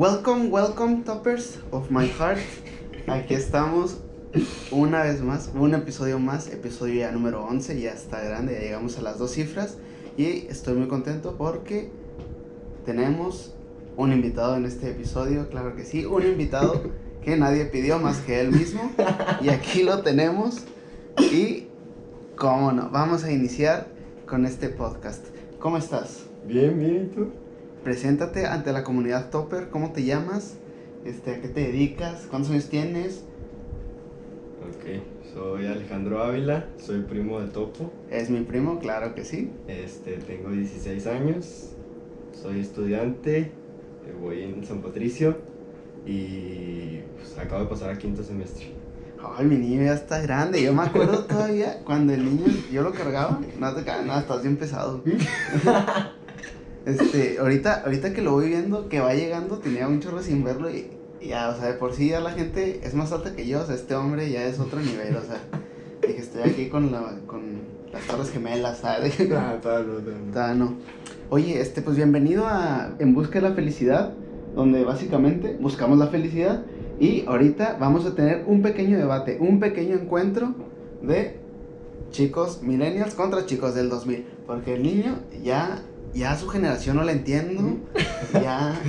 Welcome, welcome, toppers of my heart. Aquí estamos una vez más, un episodio más, episodio ya número 11, ya está grande, ya llegamos a las dos cifras y estoy muy contento porque tenemos un invitado en este episodio, claro que sí, un invitado que nadie pidió más que él mismo y aquí lo tenemos y cómo no, vamos a iniciar con este podcast. ¿Cómo estás? Bien, bien, ¿y tú? Preséntate ante la comunidad Topper, ¿cómo te llamas? Este, ¿A qué te dedicas? ¿Cuántos años tienes? Ok, soy Alejandro Ávila, soy primo de Topo. ¿Es mi primo? Claro que sí. Este, tengo 16 años, soy estudiante, eh, voy en San Patricio y pues, acabo de pasar a quinto semestre. Ay, mi niño ya está grande. Yo me acuerdo todavía cuando el niño yo lo cargaba. No te nada, estás bien pesado. Este, ahorita, ahorita que lo voy viendo, que va llegando, tenía un chorro sin verlo y y ya, o sea, de por sí ya la gente es más alta que yo, o sea, este hombre ya es otro nivel, o sea, dije, estoy aquí con, la, con las torres gemelas, ¿sabes? Ah, no, todavía no. No. Oye, este, pues bienvenido a En Busca de la Felicidad, donde básicamente buscamos la felicidad y ahorita vamos a tener un pequeño debate, un pequeño encuentro de chicos millennials contra chicos del 2000, porque el niño ya, ya su generación no la entiendo, ya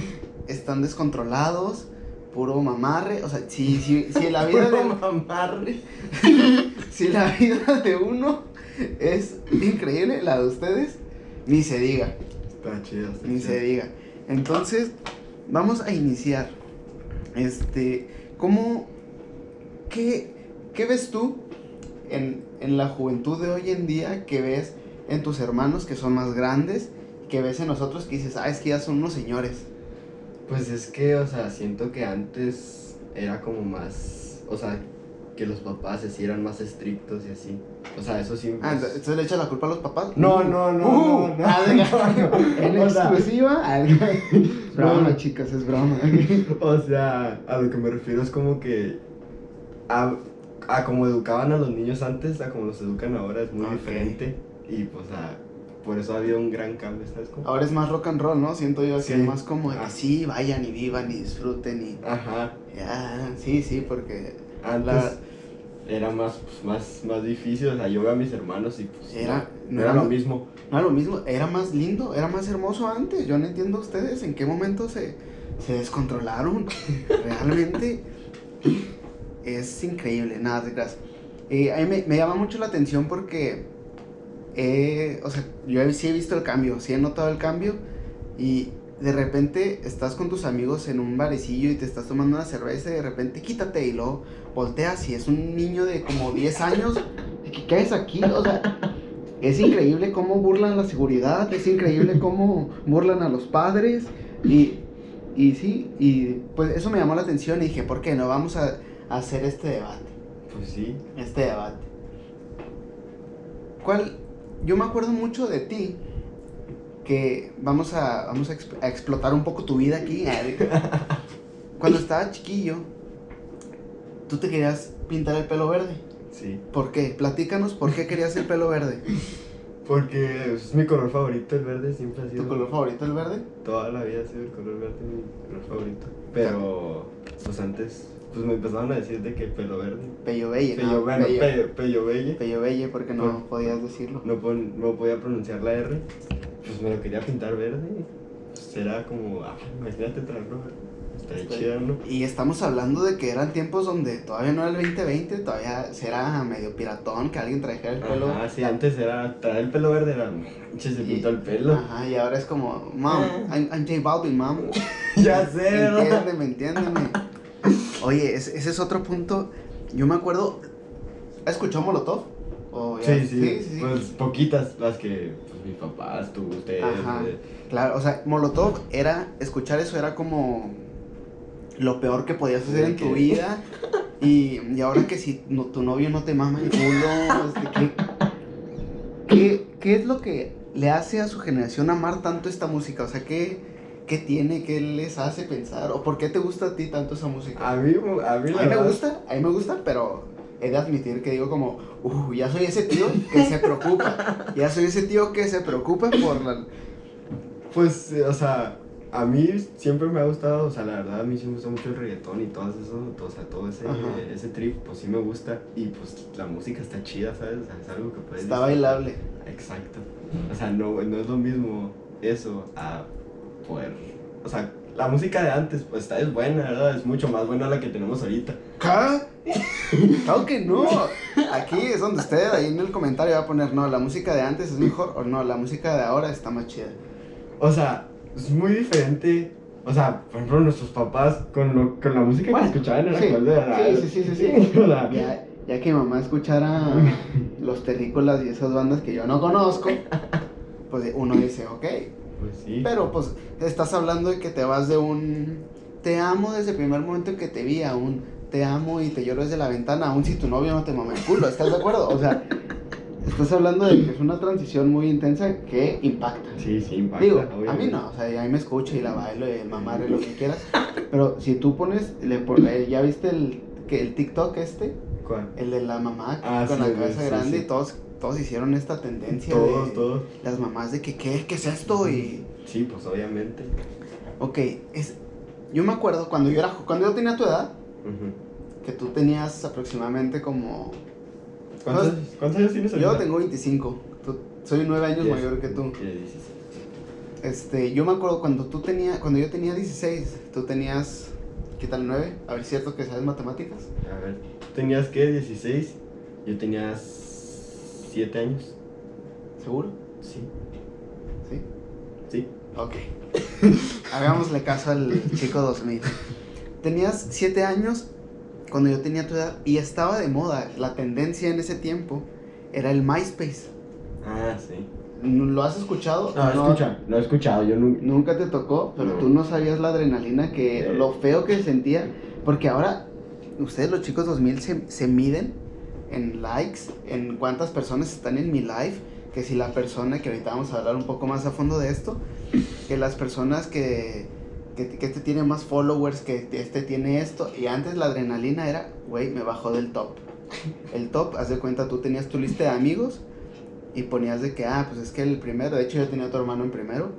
están descontrolados, puro mamarre, o sea, si, si, si la vida de mamarre. si la vida de uno es increíble, la de ustedes, ni se diga. Está está Ni se diga. Entonces, vamos a iniciar. Este, ¿cómo, qué, qué ves tú en, en la juventud de hoy en día que ves en tus hermanos que son más grandes, que ves en nosotros que dices, ah, es que ya son unos señores? Pues es que, o sea, siento que antes era como más, o sea, que los papás así eran más estrictos y así. O sea, eso sí. Ah, pues- entonces le echas la culpa a los papás. No, no, no, Uh, no, no, ah, no, En exclusiva. Broma, chicas, es broma. O sea, a lo que me refiero es como que a, a como educaban a los niños antes a como los educan ahora es muy diferente y pues a, por eso ha habido un gran cambio, ¿sabes cómo? Ahora es más rock and roll, ¿no? Siento yo que Sí. es más como de que Ah. sí, vayan y vivan y disfruten y... Ajá, Ya, sí, sí, porque antes La- era más, pues, más, más difícil, o sea, yo veo a mis hermanos y pues Era- no, no era lo mismo. no era lo mismo, era más lindo, era más hermoso antes. Yo no entiendo ustedes en qué momento se, se descontrolaron. Realmente es increíble, nada de creas. Eh, a mí me, me llama mucho la atención porque, eh, o sea, yo sí he visto el cambio, sí he notado el cambio y de repente estás con tus amigos en un barecillo y te estás tomando una cerveza y de repente quítate y luego volteas y es un niño de como 10 años. ¿Qué, qué haces aquí? O sea, es increíble cómo burlan la seguridad, es increíble cómo burlan a los padres y, y sí, y pues eso me llamó la atención y dije, ¿por qué no? Vamos a, a hacer este debate, Pues sí, este debate. ¿Cuál? Yo me acuerdo mucho de ti, que vamos a, vamos a, exp- a explotar un poco tu vida aquí. Cuando estaba chiquillo, tú te querías pintar el pelo verde. sí. ¿Por qué? Platícanos por qué querías el pelo verde. Porque es mi color favorito, el verde siempre ha sido. ¿Tu color favorito el verde? Toda la vida ha sido el color verde mi color favorito. Pero, pues antes, pues me empezaron a decir de que pelo verde. Pello Belle. Pello, no, bueno, Pello, pello, belle. Pello Belle, porque no Por- podías decirlo. No, pon- no podía pronunciar la R. Pues me lo quería pintar verde. Pues era como, ah, imagínate traerlo Sí. chido, ¿no? Y estamos hablando de que eran tiempos donde todavía no era el 2020, todavía era medio piratón que alguien trajera el pelo. Ajá, sí, antes era traer el pelo verde, era, manches, se Y- pintó el pelo. Ajá, y ahora es como, mom, Ah. I'm, I'm J Balvin, mom. ya sé, ¿verdad? Entiéndeme, entiéndeme. Oye, ese, ese es otro punto. Yo me acuerdo. ¿Has escuchado Molotov? ¿O ya- Sí, sí, pues poquitas las que pues, mis papás, tú, ustedes. Ajá. eh, Claro, o sea, Molotov era, escuchar eso era como lo peor que podías hacer en tu vida. Y, y ahora que si no- tu novio no te mama el culo, este, ¿qué, qué, qué es lo que le hace a su generación amar tanto esta música? O sea, ¿qué, qué tiene? ¿Qué les hace pensar? ¿O por qué te gusta a ti tanto esa música? A mí, a mí, A mí me gusta, a mí me gusta, pero he de admitir que digo como, uh, ya soy ese tío que se preocupa. Ya soy ese tío que se preocupa por la... Pues, eh, o sea, a mí siempre me ha gustado, o sea, la verdad a mí sí me gusta mucho el reggaetón y todo eso, o sea, todo ese, ese trip, pues sí me gusta. Y pues la música está chida, ¿sabes? O sea, es algo que puedes... Está disfrutar. bailable. Exacto. O sea, no, no es lo mismo eso a poder... O sea, la música de antes, pues está, es buena, ¿verdad? Es mucho más buena la que tenemos ahorita. ¿Qué? Claro que no. Aquí es donde usted ahí en el comentario va a poner, no, la música de antes es mejor o no, la música de ahora está más chida. O sea, es muy diferente. O sea, por ejemplo, nuestros papás con, lo, con la música Bueno, que escuchaban en la sí, cual de la sí, sí, sí, sí, sí. O sea, Ya, ya que mi mamá escuchara los terrícolas y esas bandas que yo no conozco, pues uno dice, ok. Pues sí. Pero pues estás hablando de que te vas de un te amo desde el primer momento en que te vi a un te amo y te lloro desde la ventana, aun si tu novio no te mama el culo, ¿estás de acuerdo? O sea, estás hablando de que es una transición muy intensa que impacta. Sí, sí, impacta. Digo, a mí no, o sea, a mí me escucha y la bailo y el mamar y lo que quieras. Pero si tú pones, le pon- eh, ¿ya viste el, que el TikTok este? ¿Cuál? El de la mamá Ah, con sí, la cabeza sí, grande sí. y todos, todos hicieron esta tendencia Todos, de todos. las mamás de que, ¿qué? ¿Qué es esto? Y, Sí, pues obviamente. ok, es, yo me acuerdo cuando yo era, cuando yo tenía tu edad, que tú tenías aproximadamente como, ¿Cuántos, ¿Cuántos años tienes yo tengo 25, tú- soy nueve años Diez. mayor que tú. 16. Este, yo me acuerdo cuando tú tenías, cuando yo tenía 16, tú tenías, ¿qué tal 9? A ver, ¿cierto que sabes matemáticas? A ver, ¿tú tenías qué? 16. Yo tenía 7 años. ¿Seguro? Sí. ¿Sí? Sí. Ok. Hagámosle caso al chico 2000. Tenías 7 años cuando yo tenía tu edad y estaba de moda. La tendencia en ese tiempo era el MySpace. Ah, sí. ¿Lo has escuchado? No, escucha, no he escuchado. Yo nunca. Nunca te tocó, pero No. tú no sabías la adrenalina que, Sí. lo feo que sentía, porque ahora ustedes los chicos 2000 se, se miden en likes, en cuántas personas están en mi live, que si la persona, que ahorita vamos a hablar un poco más a fondo de esto, que las personas que, que, que este tiene más followers, que este tiene esto, y antes la adrenalina era, güey, me bajó del top. El top, haz de cuenta, tú tenías tu lista de amigos y ponías de que, ah, pues es que el primero, de hecho yo tenía a tu hermano en primero,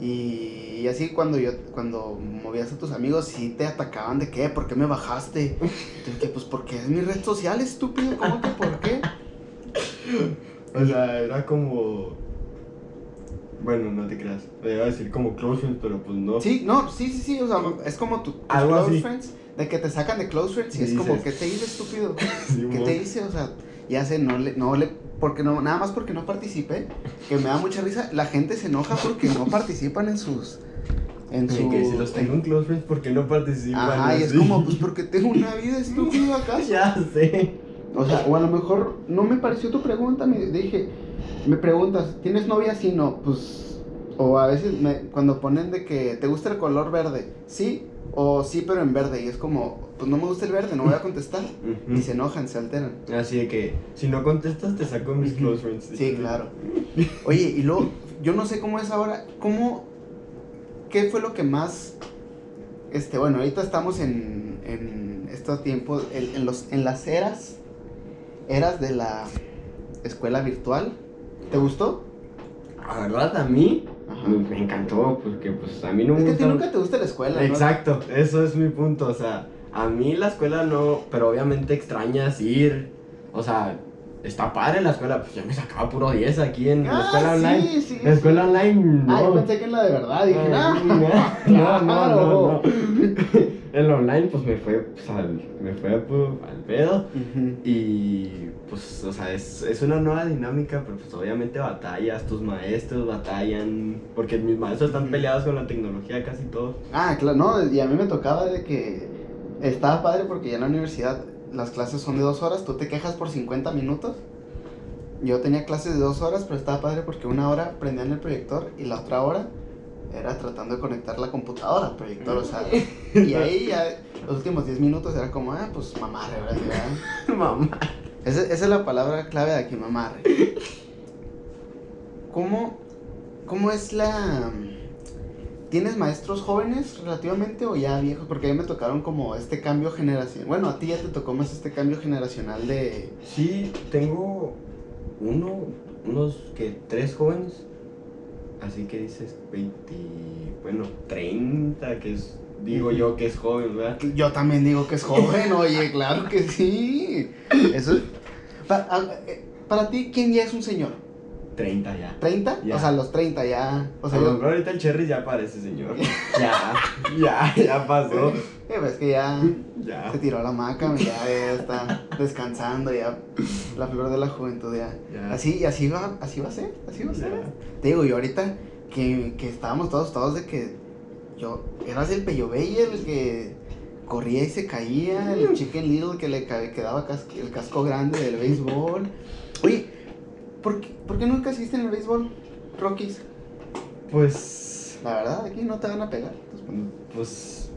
y, y así cuando yo, cuando movías a tus amigos, sí te atacaban de qué, ¿por qué me bajaste? Entonces, que, pues porque es mi red social, estúpido, ¿cómo que por qué? O sea, era como. Bueno, no te creas. Me iba a decir como close friends, pero pues no. Sí, no, sí, sí, sí, o sea, es como tu, tus Algo close así. friends, de que te sacan de close friends y es como. ¿qué te hice, estúpido? Sí, ¿Qué te hice? O sea, ya sé, no le, no le, porque no, nada más porque no participé, que me da mucha risa, la gente se enoja porque no participan en sus, en su... que si los tengo en close friends, ¿por qué no participan? Ajá, y es como, pues porque tengo una vida estúpida acá. ya sé. O sea, o a lo mejor no me pareció tu pregunta, me dije, me preguntas, ¿tienes novia? Sí, no, pues, o a veces me, cuando ponen de que te gusta el color verde, sí, o sí, pero en verde, y es como, pues no me gusta el verde, no voy a contestar, y se enojan, se alteran. Así de que si no contestas, te saco mis close friends. Sí, claro. Oye, y luego, yo no sé cómo es ahora, ¿cómo, qué fue lo que más, este, bueno, ahorita estamos en, en estos tiempos, en, en los, en las eras, eras de la escuela virtual, ¿te gustó? La verdad, a mí Ajá. me, encantó, porque pues a mí no Es me que a ti gusta. nunca te gusta la escuela, ¿no? Exacto, eso es mi punto. O sea, a mí la escuela no, pero obviamente extrañas ir. O sea, está padre la escuela, pues yo me sacaba puro 10 aquí en la Ah, escuela sí, online. sí, la escuela online, no. Ah, yo pensé que en la de verdad, dije, ah, no, no, no, no. En la online, pues me fue, pues, al, me fue pues, al pedo. Y pues, o sea, es, es una nueva dinámica, pero pues obviamente batallas, tus maestros batallan, porque mis maestros están peleados con la tecnología casi todos. Ah, claro, no, y a mí me tocaba de que estaba padre porque ya en la universidad las clases son de dos horas, tú te quejas por 50 minutos. Yo tenía clases de dos horas, pero estaba padre porque una hora prendían el proyector y la otra hora era tratando de conectar la computadora al proyector, o sea, y ahí ya los últimos 10 minutos era como, ah, pues mamarre, ¿verdad? Mamá. Esa, esa es la palabra clave de aquí, mamarre. ¿Cómo, ¿Cómo es la... ¿Tienes maestros jóvenes relativamente o ya viejos? Porque a mí me tocaron como este cambio generacional. Bueno, a ti ya te tocó más este cambio generacional de... Sí, tengo uno, unos que tres jóvenes así que dices 20, bueno, 30, que es, digo yo que es joven, ¿verdad? Yo también digo que es joven, oye, claro que sí. Eso. a- eh, para ti, ¿quién ya es un señor? 30 ya. ¿30? Ya. O sea, los 30 ya. O sea, a lo mejor ahorita el Cherry ya parece señor. ya, ya, ya pasó. Eh, pues que ya Ya. se tiró a la maca, ya, ya está descansando, ya. La flor de la juventud, ya. Ya. Así, así va, así va a ser, así va a ser. Te digo, yo ahorita que, que estábamos todos, todos de que yo, eras el Peyobey el que corría y se caía, el Chicken Little que le quedaba el casco grande del béisbol. Oye, ¿por qué, ¿por qué nunca hiciste en el béisbol, Rockies? Pues. La verdad, aquí no te van a pegar. Pues.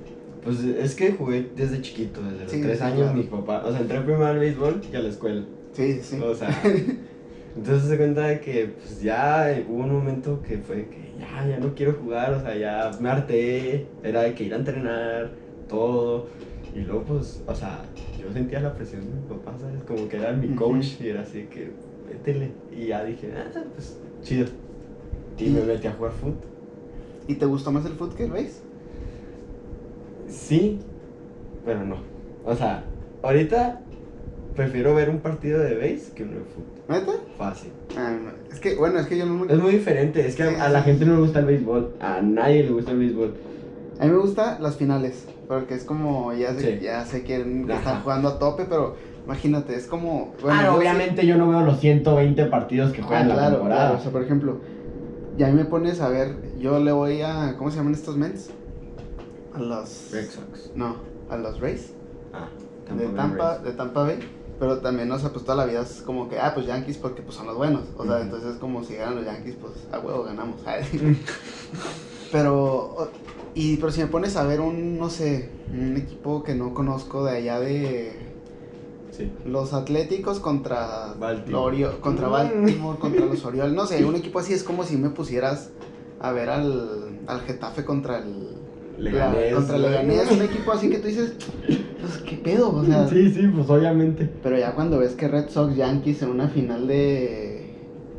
Pues es que jugué desde chiquito, desde los Sí, 3 sí, años. claro. Mi papá, o sea, entré primero al béisbol y a la escuela. Sí, sí. O sea, entonces se cuenta de que pues ya hubo un momento que fue que ya, ya no quiero jugar, o sea, ya me harté, era de que ir a entrenar, todo. Y luego pues, o sea, yo sentía la presión de mi papá, ¿sabes? Como que era mi coach y era así que, métele. Y ya dije, ah, pues, chido. Y Y- me metí a jugar fútbol. ¿Y te gustó más el fútbol que el béis? Sí, pero no. O sea, ahorita prefiero ver un partido de base que uno de fútbol. ¿Neta? Fácil. Ah, no, es que, bueno, es que yo no me... Es muy diferente, es que Sí, a, a la gente no le gusta el béisbol, a nadie le gusta el béisbol. A mí me gustan las finales, porque es como, ya sé, Sí. ya sé que, están jugando a tope, pero imagínate, es como... bueno, ah, yo no, sí- obviamente yo no veo los 120 partidos que Ah, juegan la claro, temporada. claro, o sea, por ejemplo, ya me pones a ver, yo le voy a, ¿cómo se llaman estos mens? A los... Red Sox. No, a los Rays, Ah, de Bay Tampa, Rays. de Tampa Bay, pero también, o sea, pues toda la vida es como que, ah, pues Yankees porque pues son los buenos, o sea, Ujú. entonces como si ganan los Yankees, pues a huevo ganamos, pero, y, pero si me pones a ver un, no sé, un equipo que no conozco de allá de Sí. los Atléticos contra Baltimore. Orio- contra Mm. Baltimore, contra los Orioles, no sé, un equipo así es como si me pusieras a ver al, al Getafe contra el Leganés. la- contra el Leganés, un equipo así que tú dices, pues qué pedo, o sea, Sí, sí, pues obviamente. pero ya cuando ves que Red Sox Yankees en una final de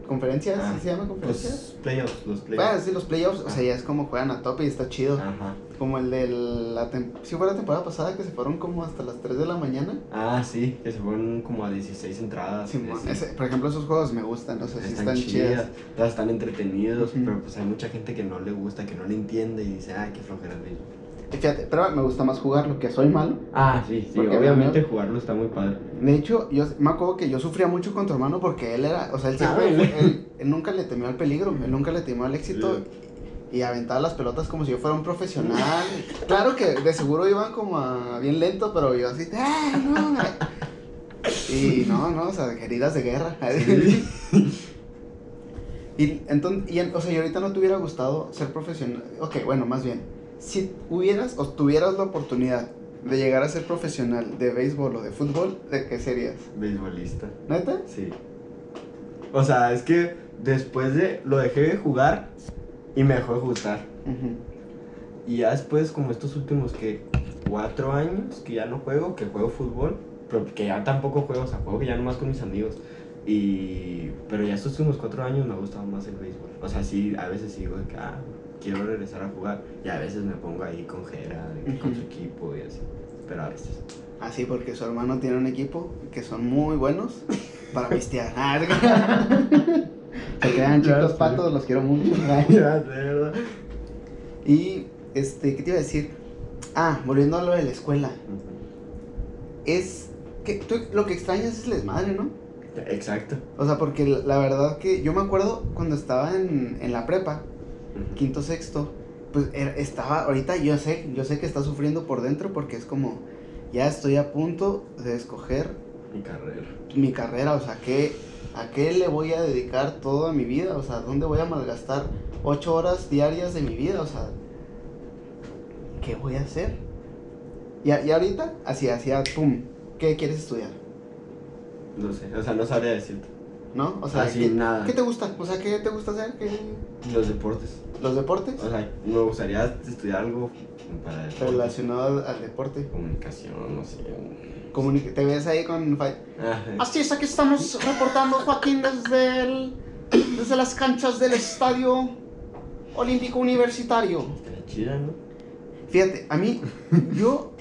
conferencias, Ah, ¿sí se llama conferencias? Pues playoffs, los Bueno, playoffs. sí, los playoffs, o sea, ya es como juegan a tope y está chido. Ajá. Como el de la si fue la temporada pasada que se fueron como hasta las 3 de la mañana. Ah, sí, que se fueron como a 16 entradas. Simón, sí. ese- por ejemplo, esos juegos me gustan, o sea, sí están, están chidas, chidas. todas están entretenidos, pero pues hay mucha gente que no le gusta, que no le entiende y dice, ay, qué flojera. Y Fíjate, pero me gusta más jugarlo, que soy malo. Ah, sí, sí, Porque obviamente jugarlo está muy padre. De hecho, yo me acuerdo que yo sufría mucho con tu hermano porque él era, o sea, él siempre, Ah, fue- él, él nunca le temió al peligro, él nunca le temió al éxito y aventaba las pelotas como si yo fuera un profesional. claro que de seguro iban como a bien lento, pero yo así, ¡ah, no! Y no, no, o sea, heridas de guerra. Y entonces, y, o sea, y ahorita no te hubiera gustado ser profesional. Ok, bueno, más bien, si hubieras o tuvieras la oportunidad de llegar a ser profesional de béisbol o de fútbol, ¿de qué serías? Beisbolista, ¿Neta? sí. O sea, es que después de, lo dejé de jugar y me dejó de gustar. Y ya después, como estos últimos que cuatro años que ya no juego, que juego fútbol, pero que ya tampoco juego, o sea, juego que ya nomás con mis amigos. Y, pero ya estos últimos cuatro años me ha gustado más el béisbol. O sea, sí, a veces digo de que, ah, quiero regresar a jugar. Y a veces me pongo ahí con Jera, de que con su equipo y así. Pero a veces. Así, porque su hermano tiene un equipo que son muy buenos para pistear. Se quedan chicos patos, los quiero mucho. Ya, de verdad. Y, este, ¿qué te iba a decir? Ah, volviendo a lo de la escuela. Es que tú lo que extrañas es el desmadre, ¿no? Exacto. O sea, porque la, la verdad que yo me acuerdo cuando estaba en, en la prepa, quinto, sexto, pues era- estaba, ahorita yo sé, yo sé que está sufriendo por dentro porque es como, ya estoy a punto de escoger Mi carrera. mi carrera, o sea, ¿qué, ¿a qué le voy a dedicar toda mi vida? O sea, ¿dónde voy a malgastar ocho horas diarias de mi vida? O sea, ¿qué voy a hacer? Y, ahorita, así, así, pum, ¿qué quieres estudiar? No sé, o sea, no sabría decirte. ¿No? O sea, Así, ¿qué, nada. ¿qué te gusta? O sea, ¿qué te gusta hacer? ¿Qué- Los deportes. ¿Los deportes? O sea, me gustaría estudiar algo para deportes. Relacionado al, deporte. Comunicación, no sé. Comuni- ¿Te ves ahí con. Así es, aquí estamos reportando, Joaquín, desde, el, desde las canchas del estadio olímpico universitario. Está chida, ¿no? Fíjate, a mí, yo,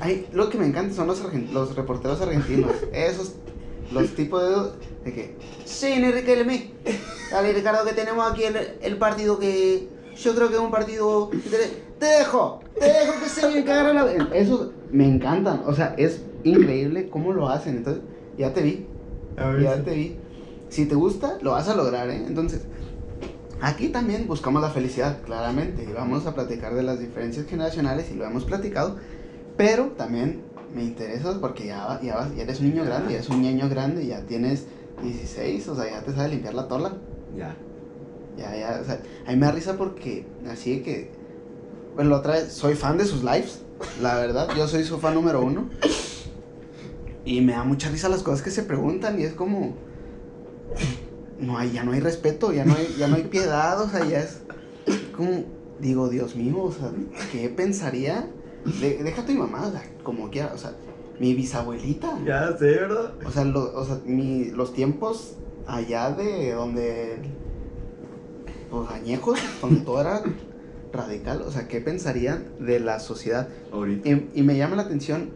hay, lo que me encanta son los, los reporteros argentinos. Esos, los tipos de, de que, sí, Enrique Lemé. Dale, Ricardo, que tenemos aquí el, el partido que yo creo que es un partido... Te, te dejo, te dejo que se me cagara la... Esos me encantan, o sea, es increíble cómo lo hacen. Entonces, ya te vi, ya te vi. Si te gusta, lo vas a lograr, ¿eh? Entonces, aquí también buscamos la felicidad, claramente. Y vamos a platicar de las diferencias generacionales y lo hemos platicado. Pero también me interesa porque ya, ya, vas- ya eres un niño grande, ya eres un niño grande, ya tienes 16, o sea, ya te sabes limpiar la tola. Ya. Ya, ya, o sea, a mí me da risa porque así que, bueno, la otra vez, soy fan de sus lives, la verdad, yo soy su fan número uno. Y me da mucha risa las cosas que se preguntan y es como, no hay, ya no hay respeto, ya no hay, ya no hay piedad, o sea, ya es como, digo, Dios mío, o sea, ¿qué pensaría? De- deja tu mamá, o sea, como quiera, o sea, mi bisabuelita. Ya sé, ¿verdad? O sea, lo- o sea mi- los tiempos allá de donde. Los añejos, donde todo era radical. O sea, ¿qué pensarían de la sociedad? Ahorita. Y, y me llama la atención.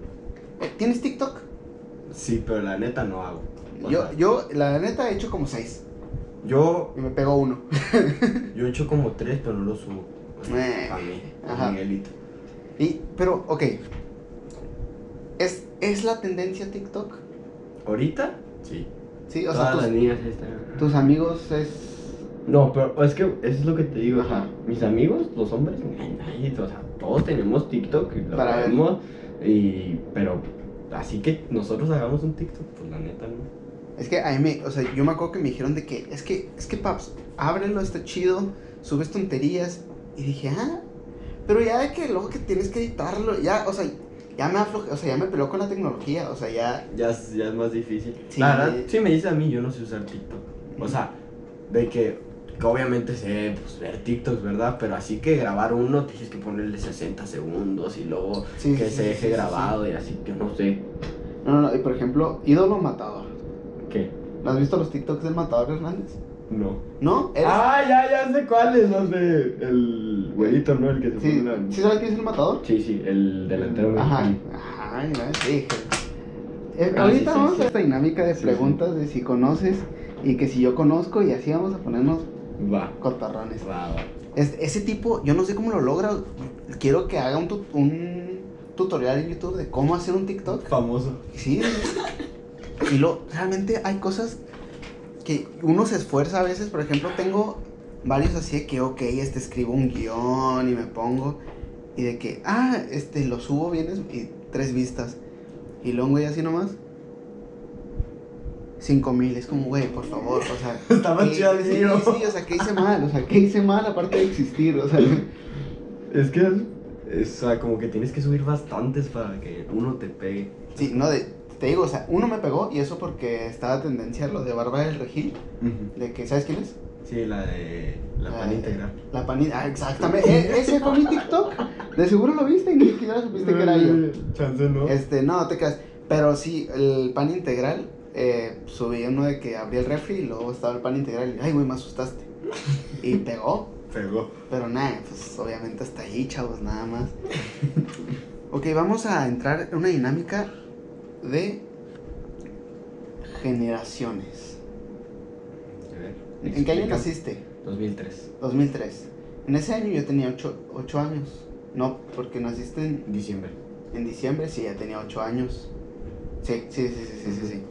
¿Tienes TikTok? Sí, pero la neta no hago. O Yo, sea, yo, la neta, he hecho como seis. yo, Y me pegó uno. yo he hecho como tres, pero no lo subo. Eh, a mí, ajá. a Miguelito. Y, pero, ok. ¿Es, ¿Es la tendencia TikTok? ¿Ahorita? Sí. Sí, o sea, las tus, niñas están. tus amigos es. No, pero es que eso es lo que te digo. o sea, Ajá. mis amigos, los hombres, o sea, todos tenemos TikTok y lo Para vemos. Y, pero así que nosotros hagamos un TikTok, pues la neta no. Es que a mí me, o sea, yo me acuerdo que me dijeron de que, es que, es que paps, ábrelo, está chido, subes tonterías. Y dije, ah, pero ya de que luego que tienes que editarlo, ya, o sea, ya me afloje, o sea, ya me peleó con la tecnología, o sea, ya, Ya, es- ya es más difícil. Sí. La verdad, si me dice a mí, yo no sé usar TikTok. O sea, de que, que obviamente sé pues, ver TikToks, ¿verdad? Pero así que grabar uno tienes que ponerle 60 segundos y luego Sí, que sí, se deje sí, sí, grabado y así, yo no sé. no, no, no, y por ejemplo, ídolo matador. ¿Qué? ¿No has visto los TikToks del matador Hernández? No. ¿No? ¿Eres- Ah, ya, ya sé cuáles, los de el güeyito, ¿no? El que se sí, pone la... ¿sí sabes quién es el matador? Sí, sí, el delantero Ajá, ajá, ya te dije. Eh, Ah, ahorita sí, sí, vamos sí. a esta dinámica de preguntas de si conoces y que si yo conozco y así vamos a ponernos Va, cotarrones. va, va. Es- ese tipo, yo no sé cómo lo logra. Quiero que haga un, tu- un tutorial en YouTube de cómo hacer un TikTok. Famoso. Sí. y lo, realmente hay cosas que uno se esfuerza a veces. Por ejemplo, tengo varios así de que, ok, este escribo un guion y me pongo. Y de que, ah, este lo subo bien es- y tres vistas. Y luego, güey, así nomás. Cinco mil, es como, güey, por favor, o sea. Está más ¿qué- chido sí, mío. sí, o sea, ¿qué hice mal? O sea, ¿qué hice mal aparte de existir? O sea. Es que es, o sea, como que tienes que subir bastantes para que uno te pegue. Sí, no, de, te digo, o sea, uno me pegó y eso porque estaba tendencia lo de Bárbara del Regil, de que, ¿sabes quién es? Sí, la de la pan integral. La panita, ah, exactamente, E- ese fue mi TikTok, de seguro lo viste y ni siquiera supiste que era yo. Chance no. Este, no, te creas, pero sí, el pan integral, eh, subí uno de que abrí el refri y luego estaba el pan integral y, ay, güey, me asustaste. Y pegó, Pegó. pero nada, pues obviamente hasta ahí, chavos, nada más. Ok, vamos a entrar en una dinámica de generaciones. A ver. ¿En qué año naciste? 2003. 2003. En ese año yo tenía 8, años. No, porque naciste en, Diciembre. en diciembre, sí, ya tenía 8 años. Sí, sí, sí, sí, sí, sí, sí.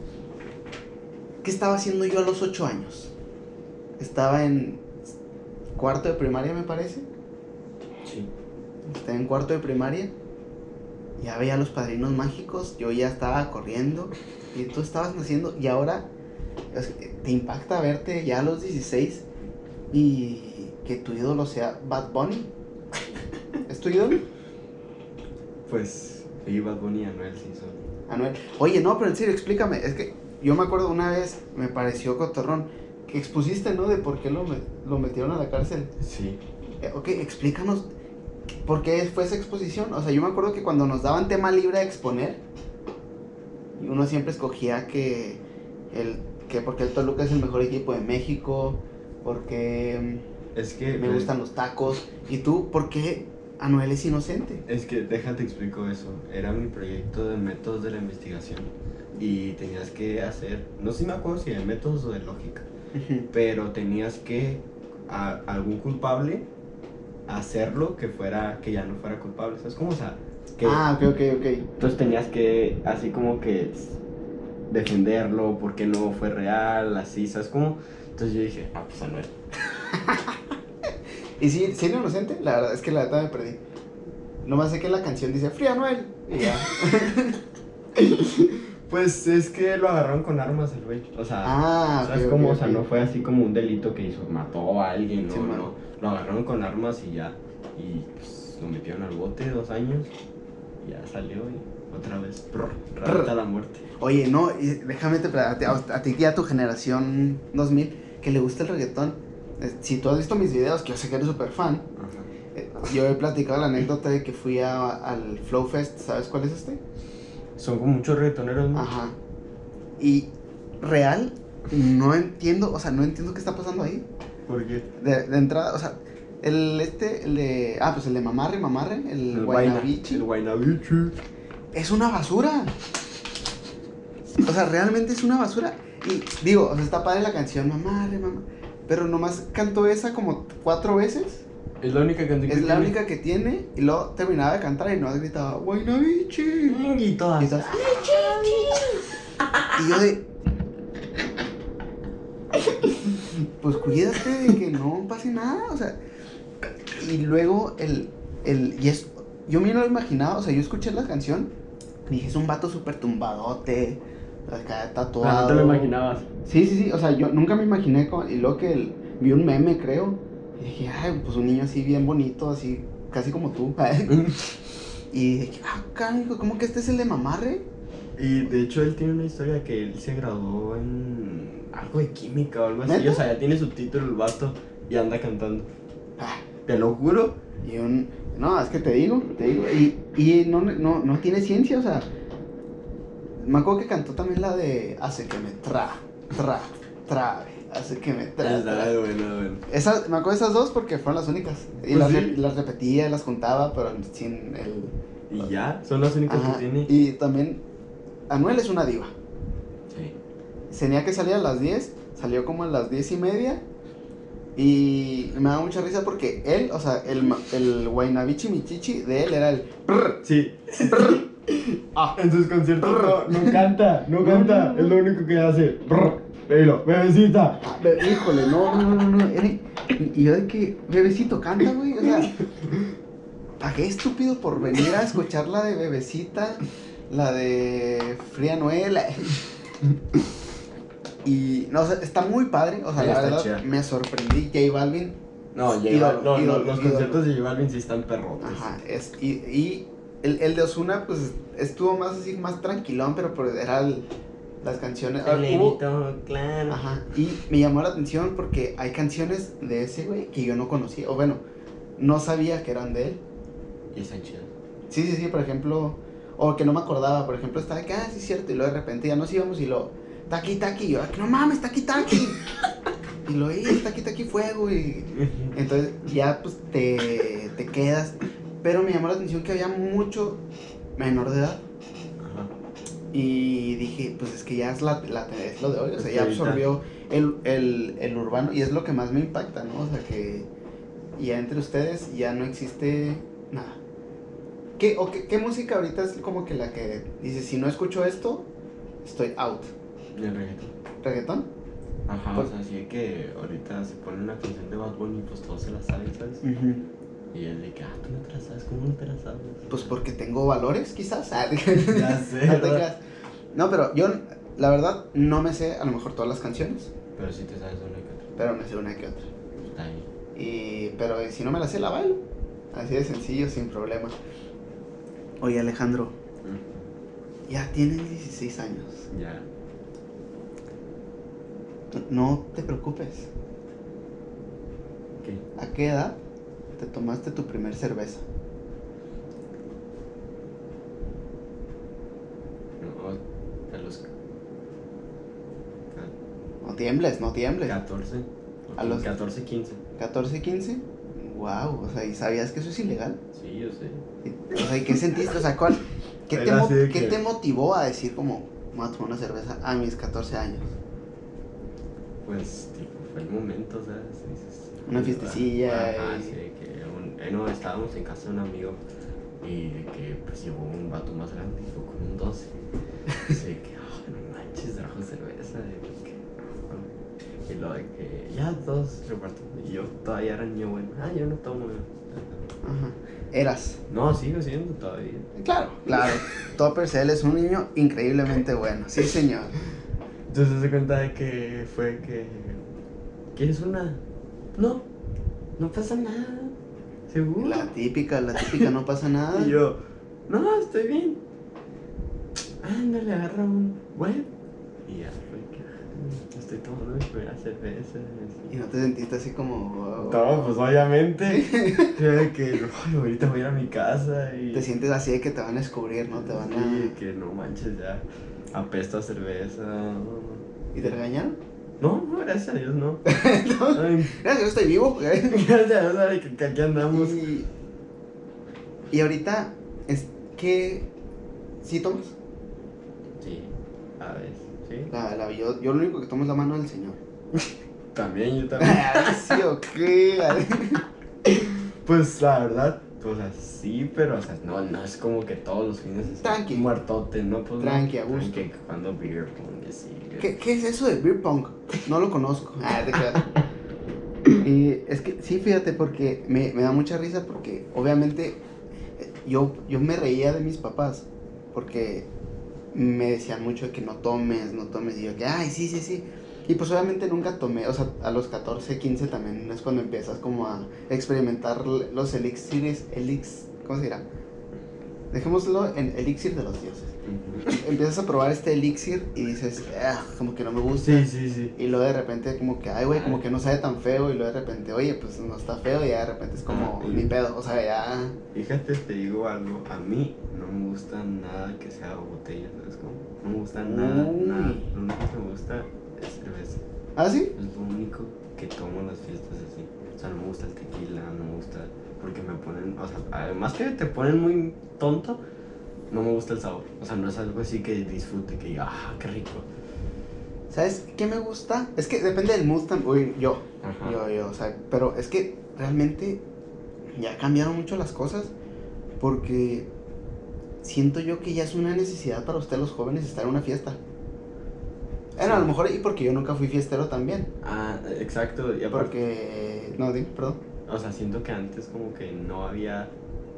¿Qué estaba haciendo yo a los 8 años? Estaba en cuarto de primaria, me parece. Sí. Estaba en cuarto de primaria. Ya veía a los padrinos mágicos. Yo ya estaba corriendo. Y tú estabas naciendo. Y ahora te impacta verte ya a los 16 y que tu ídolo sea Bad Bunny. ¿Es tu ídolo? Pues, y Bad Bunny y Anuel sí son. Anuel. Oye, no, pero en serio, explícame. Es que yo me acuerdo una vez, me pareció cotorrón, que expusiste, ¿no? De por qué lo metieron a la cárcel. Sí. Eh, ok, explícanos por qué fue esa exposición. O sea, yo me acuerdo que cuando nos daban tema libre a exponer, uno siempre escogía que, el, que porque el Toluca es el mejor equipo de México, porque... Es que. me gustan los tacos. ¿Y tú por qué Anuel es inocente? Es que déjate explico eso. Era mi proyecto de métodos de la investigación. Y tenías que hacer. No sé si me acuerdo si de métodos o de lógica. Pero tenías que. A, algún culpable hacerlo que fuera. que ya no fuera culpable. ¿Sabes cómo? O sea. Que, Ah, ok, ok, ok. Entonces tenías que, así como que defenderlo, porque no fue real, así, ¿sabes cómo? Entonces yo dije, ah, pues Anuel. ¿Y si, si era inocente? La verdad es que la verdad me perdí. Nomás sé que la canción dice Free Anuel. Y ya. Pues es que lo agarraron con armas el güey. O sea, Ah, ¿sabes ok, cómo? O sea, no fue así como un delito que hizo, mató a alguien, no, Sí, no. mano. Lo agarraron con armas y ya. Y pues lo metieron al bote dos años. Y ya salió y otra vez, rata la muerte. Oye, no, y déjame te a, ti- a ti y a tu generación 2000 que le gusta el reggaetón. eh, Si tú has visto mis videos, que yo sé que eres súper fan, Ajá. eh, yo he platicado la anécdota de que fui a- al Flow Fest, ¿sabes cuál es este? Son como muchos reggaetoneros, ¿no? Ajá. Y real, no entiendo, o sea, no entiendo qué está pasando ahí. Porque De, de entrada, o sea, el este, el de, ah, pues el de Mamarre, Mamarre, el, Guaynabichi, El Guaynabichi. es una basura. O sea, realmente es una basura. Y digo, o sea, está padre la canción, Mamarre, mamá. Pero nomás cantó esa como cuatro veces. Es la única canción Es la única que tiene. Y luego terminaba de cantar y no gritaba, Guaynabichi. Y todas. Y todas, Y yo de. Pues cuídate de que no pase nada, o sea. Y luego el. el y es. Yo me lo imaginaba, o sea, yo escuché la canción. y Dije, es un vato súper tumbadote. Acá tatuado. Ah, no te lo imaginabas. Sí, sí, sí, o sea, yo nunca me imaginé. co- Y luego que el- vi un meme, creo. Y dije, ay, pues un niño así bien bonito, así, casi como tú. y dije, ah, canijo, ¿cómo que este es el de mamarre? Y de hecho él tiene una historia que él se graduó en algo de química o algo así. ¿Neta? O sea, ya tiene su título el vato y anda cantando. Ah, Te lo juro. Y un. No, es que te digo, te digo. Y, y no, no, no tiene ciencia, o sea. Me acuerdo que cantó también la de Hace que me tra, tra, trabe. Hace que me tra. Tra". bueno, bueno. Esas, me acuerdo de esas dos porque fueron las únicas. Y Pues las, sí. las repetía, las contaba, pero sin el. Y ya, son las únicas Ajá, que tiene. Y también. Anuel es una diva. Tenía que salir a las 10, salió como a las 10 y media. Y me da mucha risa porque él, o sea, el, el Guaynabichi Michichi de él era el. prr, Sí. prr. Ah, En sus conciertos no, no canta, no canta. Es lo único que hace. Velo, bebecita. be- híjole, no, no, no, no. y y yo de que, bebecito, canta, güey. O sea, pagué estúpido por venir a escuchar la de bebecita, la de Fría Noel. Y, no, o sea, está muy padre. O sea, Sí, la verdad, me sorprendí. J Balvin No, J Balvin- no, los conciertos de J Balvin sí están perrotes. Ajá, es, y, y el, el de Osuna, pues estuvo más así, más tranquilón, pero pues era el- las canciones. ah, hubo- claro. ajá, y me llamó la atención porque hay canciones de ese güey que yo no conocía, o bueno, no sabía que eran de él. Y están chidos. Sí, sí, sí, por ejemplo, o que no me acordaba, por ejemplo, estaba que, ah, sí, cierto, y luego de repente ya nos íbamos y lo, taqui, taqui, yo, "Ah, no mames, taqui, taqui. y lo, "Ey, taqui, taqui, fuego, y entonces ya pues te, te quedas. Pero me llamó la atención que había mucho menor de edad. Ajá. Y dije, pues es que ya es, la, la- es lo de hoy. O sea, ya absorbió el, el, el urbano. Y es lo que más me impacta, ¿no? O sea, que ya entre ustedes ya no existe nada. ¿Qué, o qué, qué música ahorita es como que la que dice, si no escucho esto, estoy out? Y el reggaetón. ¿Reggaetón? Ajá, Pues- o sea, sí que ahorita se pone una canción de Bad Bunny y pues todos se la saben, ¿sabes? Y es de que, ah, tú no te la sabes, ¿cómo no te la sabes? Pues porque tengo valores, quizás. Ah, Ya sé. No, pero yo, la verdad, no me sé a lo mejor todas las canciones, Pero sí te sabes una que otra. pero me sé una que otra. Está ahí. Y, pero si no me la sé, la bailo. Así de sencillo, sin problema. Oye, Alejandro, ya tienes 16 años. Ya. No te preocupes. ¿Qué? ¿A qué edad te tomaste tu primer cerveza? No, a los. No tiembles, no tiembles. 14. A los 14, 15. 14, 15. Wow, o sea, ¿y sabías que eso es ilegal? Sí, yo sé. O sea, ¿y qué sentiste? O sea, ¿cuál, qué, te, mo- qué que- te motivó a decir como, voy a tomar una cerveza a mis 14 años? Pues, tipo, fue el momento, ¿sabes? Dices, Una fiestecilla Ajá, y- sí, que un- eh, no, estábamos en casa de un amigo y de que pues llevó un vato más grande fue con un 12. Así que, "Ah, no manches, trajo cerveza. Y, que, y lo de que, ya todos repartiendo. Y yo todavía era niño bueno. Ah, yo no tomo. Ajá. Eras. No, sigo siendo todavía. Claro, claro. Topper Cell es un niño increíblemente bueno. Sí, señor. Entonces se cuenta de que fue que. ¿Quieres una? No, no pasa nada. ¿Seguro? La típica, la típica, no pasa nada. Y yo, no, estoy bien. Ándale, agarra un web. Y ya fue que ah, estoy tomando mi primera cerveza. Y no te sentiste así como. wow. No, pues obviamente. Yo de que, "Ay, ahorita voy a ir a mi casa y. Te sientes así de que te van a descubrir, ¿no? Te van Sí, a. que no manches ya. Apesta a cerveza. ¿Y te regañaron? No, no, gracias a Dios, no. Ay, Gracias, yo estoy vivo. gracias a Dios, que, que aquí andamos. Y, y ahorita, es que. ¿Sí tomas? Sí, a ver, sí. La, la, yo, yo lo único que tomo es la mano del Señor. También, yo también. Sí, o qué. Pues la verdad, pues así, pero o sea, no, no es como que todos los fines es Tranqui. muertote, ¿no? Pues. Tranqui, a gusto. Tranqui, cuando beer pong así. ¿Qué, ¿Qué es eso de beer pong? No lo conozco. Ah, te creas. Y es que sí, fíjate, porque me, me da mucha risa porque obviamente yo, yo me reía de mis papás porque me decían mucho que no tomes, no tomes y yo que, ay, sí, sí, sí. Y pues obviamente nunca tomé, o sea, a los 14, 15 también es cuando empiezas como a experimentar los elixires, elix, ¿cómo se dirá? Dejémoslo en elixir de los dioses. Empiezas a probar este elixir y dices, ah, como que no me gusta. Sí, sí, sí. Y luego de repente como que, ay, güey, como que no sabe tan feo. Y luego de repente, oye, pues no está feo. Y ya de repente es como, Ah, ni pedo. O sea, ya... Fíjate, te digo algo, a mí no me gusta nada que sea botella, ¿sabes cómo? No me gusta nada, nada. Lo único que me gusta es cerveza. ¿Ah, sí? Es lo único que tomo en las fiestas así. O sea, no me gusta el tequila, no me gusta. Porque me ponen. O sea, además que te ponen muy tonto, no me gusta el sabor. O sea, no es algo así que disfrute, que diga, ah, qué rico. ¿Sabes qué me gusta? Es que depende del mood también. Uy, yo, Ajá. yo, yo, o sea, pero es que realmente ya cambiaron mucho las cosas. Porque siento yo que ya es una necesidad para ustedes los jóvenes estar en una fiesta. Bueno, a lo mejor y porque yo nunca fui fiestero también. Ah, exacto. Y aparte, Porque... No, di, perdón. o sea, siento que antes como que no había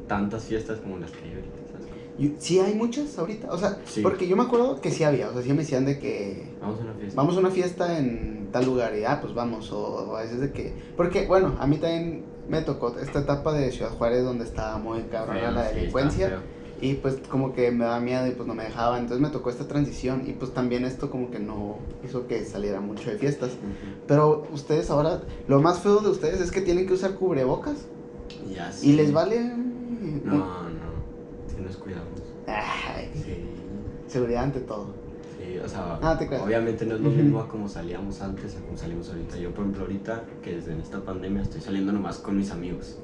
tantas fiestas como las que hay ahorita, ¿sabes? Sí hay muchas ahorita, o sea, Sí. porque yo me acuerdo que sí había, o sea, sí me decían de que Vamos a una fiesta. vamos a una fiesta en tal lugar y ah, pues vamos, o, o a veces de que, porque bueno, a mí también me tocó esta etapa de Ciudad Juárez donde estaba muy cabrona la delincuencia feo. Y pues como que me daba miedo y pues no me dejaban, entonces me tocó esta transición y pues también esto como que no hizo que saliera mucho de fiestas. Ujú. Pero ustedes ahora, lo más feo de ustedes es que tienen que usar cubrebocas Ya y les vale... No, no. Si nos cuidamos. Ay, Sí. seguridad ante todo. Sí, o sea, Ah, te obviamente no es lo mismo a como salíamos antes a como salimos ahorita. Yo, por ejemplo, ahorita, que desde esta pandemia estoy saliendo nomás con mis amigos.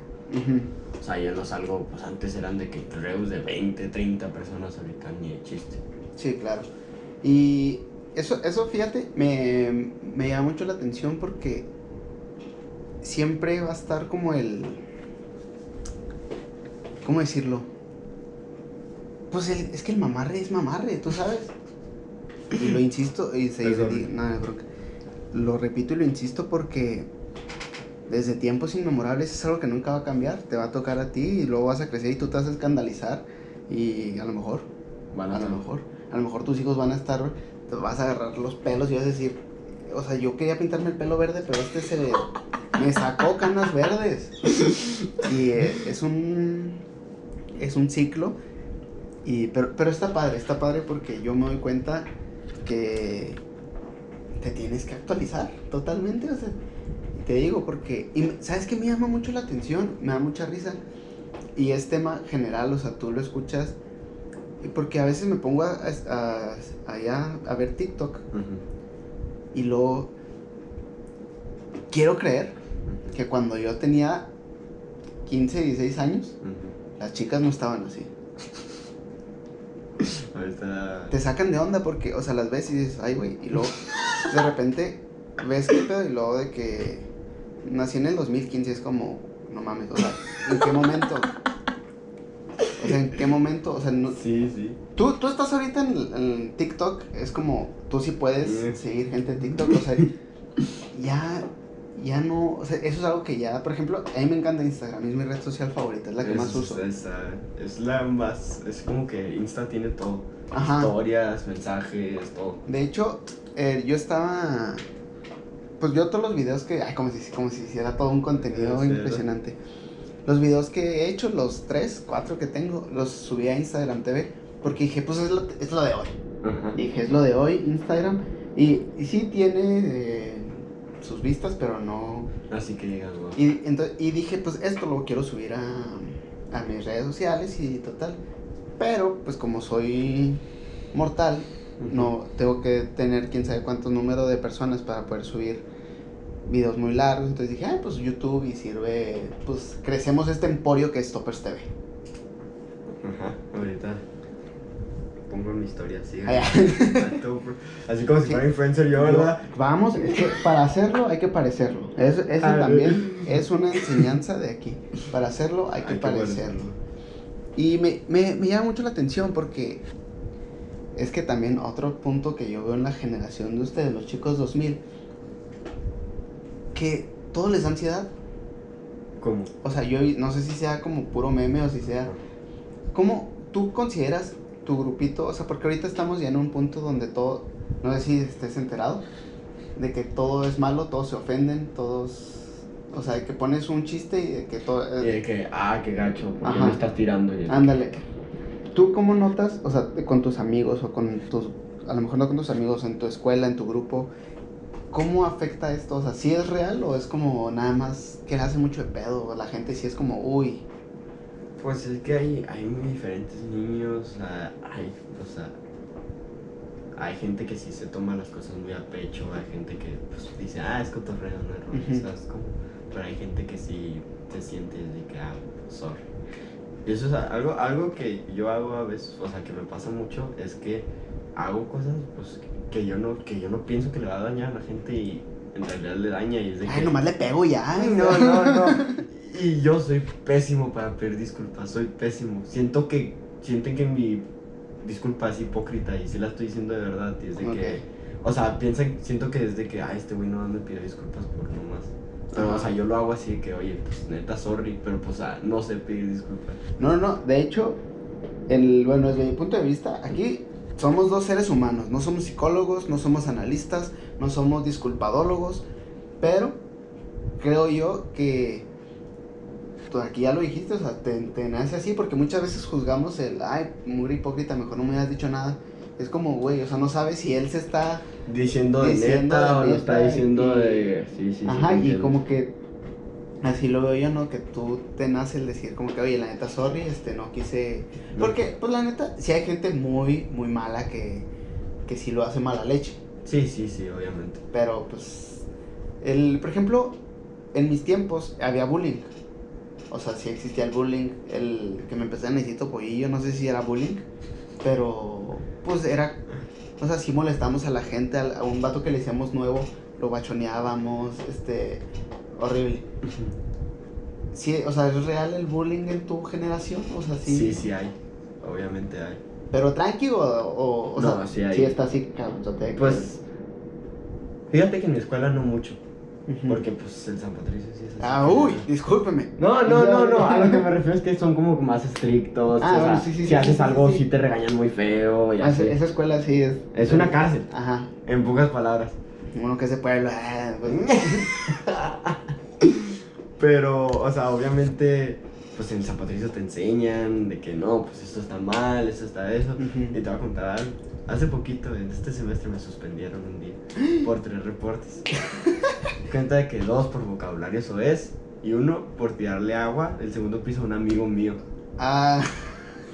O sea, yo no salgo, pues antes eran de que reus de 20, 30 personas, ahorita ni de chiste. Sí, claro. Y eso, eso fíjate, me, me llama mucho la atención porque siempre va a estar como el... ¿Cómo decirlo? Pues el- es que el mamarre es mamarre, tú sabes. Y lo insisto, y se y- no. Lo repito y lo insisto porque desde tiempos inmemorables es algo que nunca va a cambiar. Te va a tocar a ti y luego vas a crecer y tú te vas a escandalizar. Y a lo mejor Van a lo mejor. A lo mejor tus hijos van a estar, te vas a agarrar los pelos y vas a decir, o sea, yo quería pintarme el pelo verde, pero este se me sacó canas verdes. Y eh, es un es un ciclo y pero pero está padre, está padre porque yo me doy cuenta que te tienes que actualizar totalmente, o sea, te digo porque y sabes que me llama mucho la atención, me da mucha risa y es tema general, o sea, tú lo escuchas porque a veces me pongo a, a- a- allá a ver TikTok y luego quiero creer que cuando yo tenía 15, 16 años, las chicas no estaban así. Ahorita. Te sacan de onda porque, o sea, las ves y dices, ay, güey. Y luego, de repente, ves qué pedo y luego de que nací en el 2015 es como, no mames, o sea, ¿en qué momento? O sea, ¿en qué momento? O sea, no- Sí, sí. tú, tú estás ahorita en, en TikTok, es como, tú sí puedes Sí. seguir gente en TikTok, o sea, ya, ya no, o sea, eso es algo que ya, por ejemplo, a mí me encanta Instagram, es mi red social favorita, es la que Es- más uso. Es, es la más. Es como que Insta tiene todo: Ajá. historias, mensajes, todo. De hecho, eh, yo estaba. Pues yo todos los videos que. Ay, como si, como si hiciera todo un contenido Sí, impresionante. Los videos que he hecho, los tres, cuatro que tengo, los subí a Instagram TV. Porque dije, pues es lo, es lo de hoy. Ajá. Dije, es lo de hoy, Instagram. Y, y sí tiene eh, sus vistas, pero no. Así que wow. Y, y dije, pues esto lo quiero subir a, a mis redes sociales y total. Pero, pues como soy mortal, no tengo que tener quién sabe cuántos números de personas para poder subir videos muy largos. Entonces dije, ah, pues YouTube y sirve, pues crecemos este emporio que es Toppers TV. Ajá. Ahorita. Pongo mi historia así. Ah. Así como si Sí. fuera influencer yo, ¿verdad? Vamos, es que para hacerlo hay que parecerlo. Eso, eso Ah, también es una enseñanza de aquí. Para hacerlo hay que Hay que parecerlo. Y me, me, me llama mucho la atención porque es que también otro punto que yo veo en la generación de ustedes, los chicos 2000, que todo les da ansiedad. ¿Cómo? O sea, yo no sé si sea como puro meme o si sea... ¿Cómo tú consideras tu grupito? O sea, porque ahorita estamos ya en un punto donde todo... No sé si estés enterado. De que todo es malo, todos se ofenden, todos... O sea, que pones un chiste y de que todo... Y de que, ah, qué gacho, ¿por qué Ajá. me estás tirando? Y de Ándale. ¿Tú cómo notas, o sea, con tus amigos o con tus, a lo mejor no con tus amigos, en tu escuela, en tu grupo, cómo afecta esto? O sea, ¿sí es real o es como nada más que le hace mucho de pedo? La gente sí es como, uy, Pues es que hay, hay muy diferentes niños, o sea, hay, o sea, hay gente que sí se toma las cosas muy a pecho, hay gente que pues, dice, ah, es cotorreo, no es rollo", Ujú. ¿sabes cómo? Pero hay gente que sí se siente de que, ah, sorry. Y eso es algo, algo que yo hago a veces, o sea, que me pasa mucho, es que hago cosas, pues, que yo no, que yo no pienso que le va a dañar a la gente y en realidad le daña y es de ay, que... nomás le pego ya. Ay, no, no, no. Y yo soy pésimo para pedir disculpas, soy pésimo. Siento que sienten que mi disculpa es hipócrita y sí la estoy diciendo de verdad. Y es de que, o sea, piensan, siento que es de que, ay, este güey no me pide disculpas por nomás. O sea, yo lo hago así que, oye, pues neta, sorry, pero pues, no sé pedir disculpas. No, no, no, de hecho, el, bueno, desde mi punto de vista, aquí somos dos seres humanos, no somos psicólogos, no somos analistas, no somos disculpadólogos, pero creo yo que tú aquí ya lo dijiste, o sea, te, te nace así, porque muchas veces juzgamos el, ay, muy hipócrita, mejor no me has dicho nada. Es como, güey, o sea, no sabes si él se está Diciendo de neta o lo está diciendo y- de. Sí, sí, sí. Ajá, y entiendo. como que así lo veo yo, ¿no? Que tú te nace el decir como que, oye, la neta, sorry, este, no quise... Porque, pues la neta, sí hay gente muy, muy mala que, que sí lo hace mala leche. Sí, sí, sí, obviamente. Pero, pues, el, por ejemplo, en mis tiempos había bullying. O sea, sí existía el bullying, el que me empecé a necesito pollillo, no sé si era bullying, pero, pues era, o sea, sí molestamos a la gente, a un vato que le decíamos nuevo, lo bachoneábamos, este, horrible. Sí, o sea, ¿es real el bullying en tu generación? O sea, sí. Sí, sí hay. Obviamente hay. Pero tranqui o, o, o No, sea, sí hay. sí está así, cabronzote. Pues, fíjate que en mi escuela no mucho. Porque pues el San Patricio sí es así. Ah, uy, discúlpeme. No, no, no, no. A lo que me refiero es que son como más estrictos. Ah, o sea, bueno, sí, sí, si sí, haces algo, sí. sí te regañan muy feo. Y Ah, así. esa, escuela sí es. Es una cárcel. Ajá. En pocas palabras. Uno que ese pueblo. ah, pues, Pero, o sea, obviamente, pues en San Patricio te enseñan de que no, pues esto está mal, esto está eso. Y te voy a contar algo. Hace poquito, en este semestre, me suspendieron un día por tres reportes. Cuenta de que dos por vocabulario soez y uno por tirarle agua del segundo piso a un amigo mío. Ah,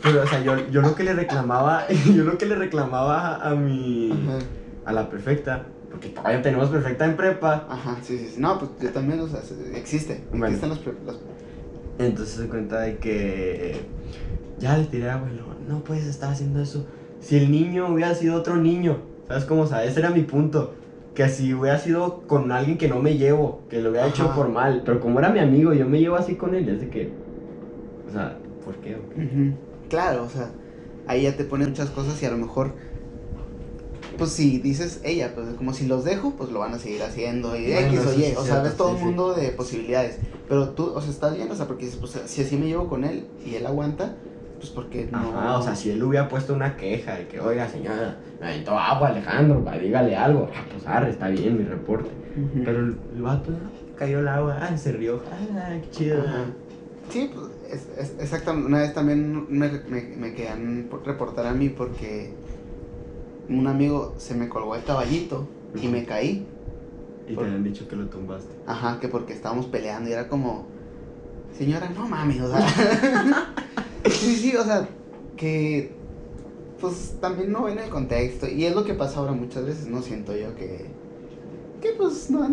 Pero, o sea, yo, yo lo que le reclamaba, yo lo que le reclamaba a, mi, ajá. a la perfecta, porque todavía tenemos perfecta en prepa. Ajá, sí, sí, sí. No, pues yo también, o sea, se- existe. Bueno. Existen los, Entonces se cuenta de que ya le tiré abuelo, no puedes estar haciendo eso. Si el niño hubiera sido otro niño, ¿sabes cómo? O sea, ese era mi punto. Que si hubiera sido con alguien que no me llevo, que lo hubiera hecho Ajá. por mal, pero como era mi amigo, yo me llevo así con él, es de que, o sea, ¿por qué? Claro, o sea, ahí ya te ponen muchas cosas y a lo mejor, pues si dices ella, pues como si los dejo, pues lo van a seguir haciendo y Bueno, X o Y, sí o sea, ves todo un sí. mundo de posibilidades, pero tú, o sea, estás bien, o sea, porque dices, pues si así me llevo con él y él aguanta, pues porque no... Ajá, o sea, si él hubiera puesto una queja de que, oiga, señora, me aventó agua, Alejandro, va, dígale algo, ah, pues arre, está bien mi reporte. Pero el, el vato, cayó el agua, ah, se rió, ah, qué chido. Ajá. Sí, pues es, es- exactamente. Una vez también me, me, me querían por- reportar a mí porque un amigo se me colgó el caballito y me caí. Y te habían dicho que lo tumbaste. Ajá, que porque estábamos peleando y era como, señora, no mames, o sea. sí, sí, o sea, que pues también no ven el contexto. Y es lo que pasa ahora muchas veces, no siento yo que, que pues no,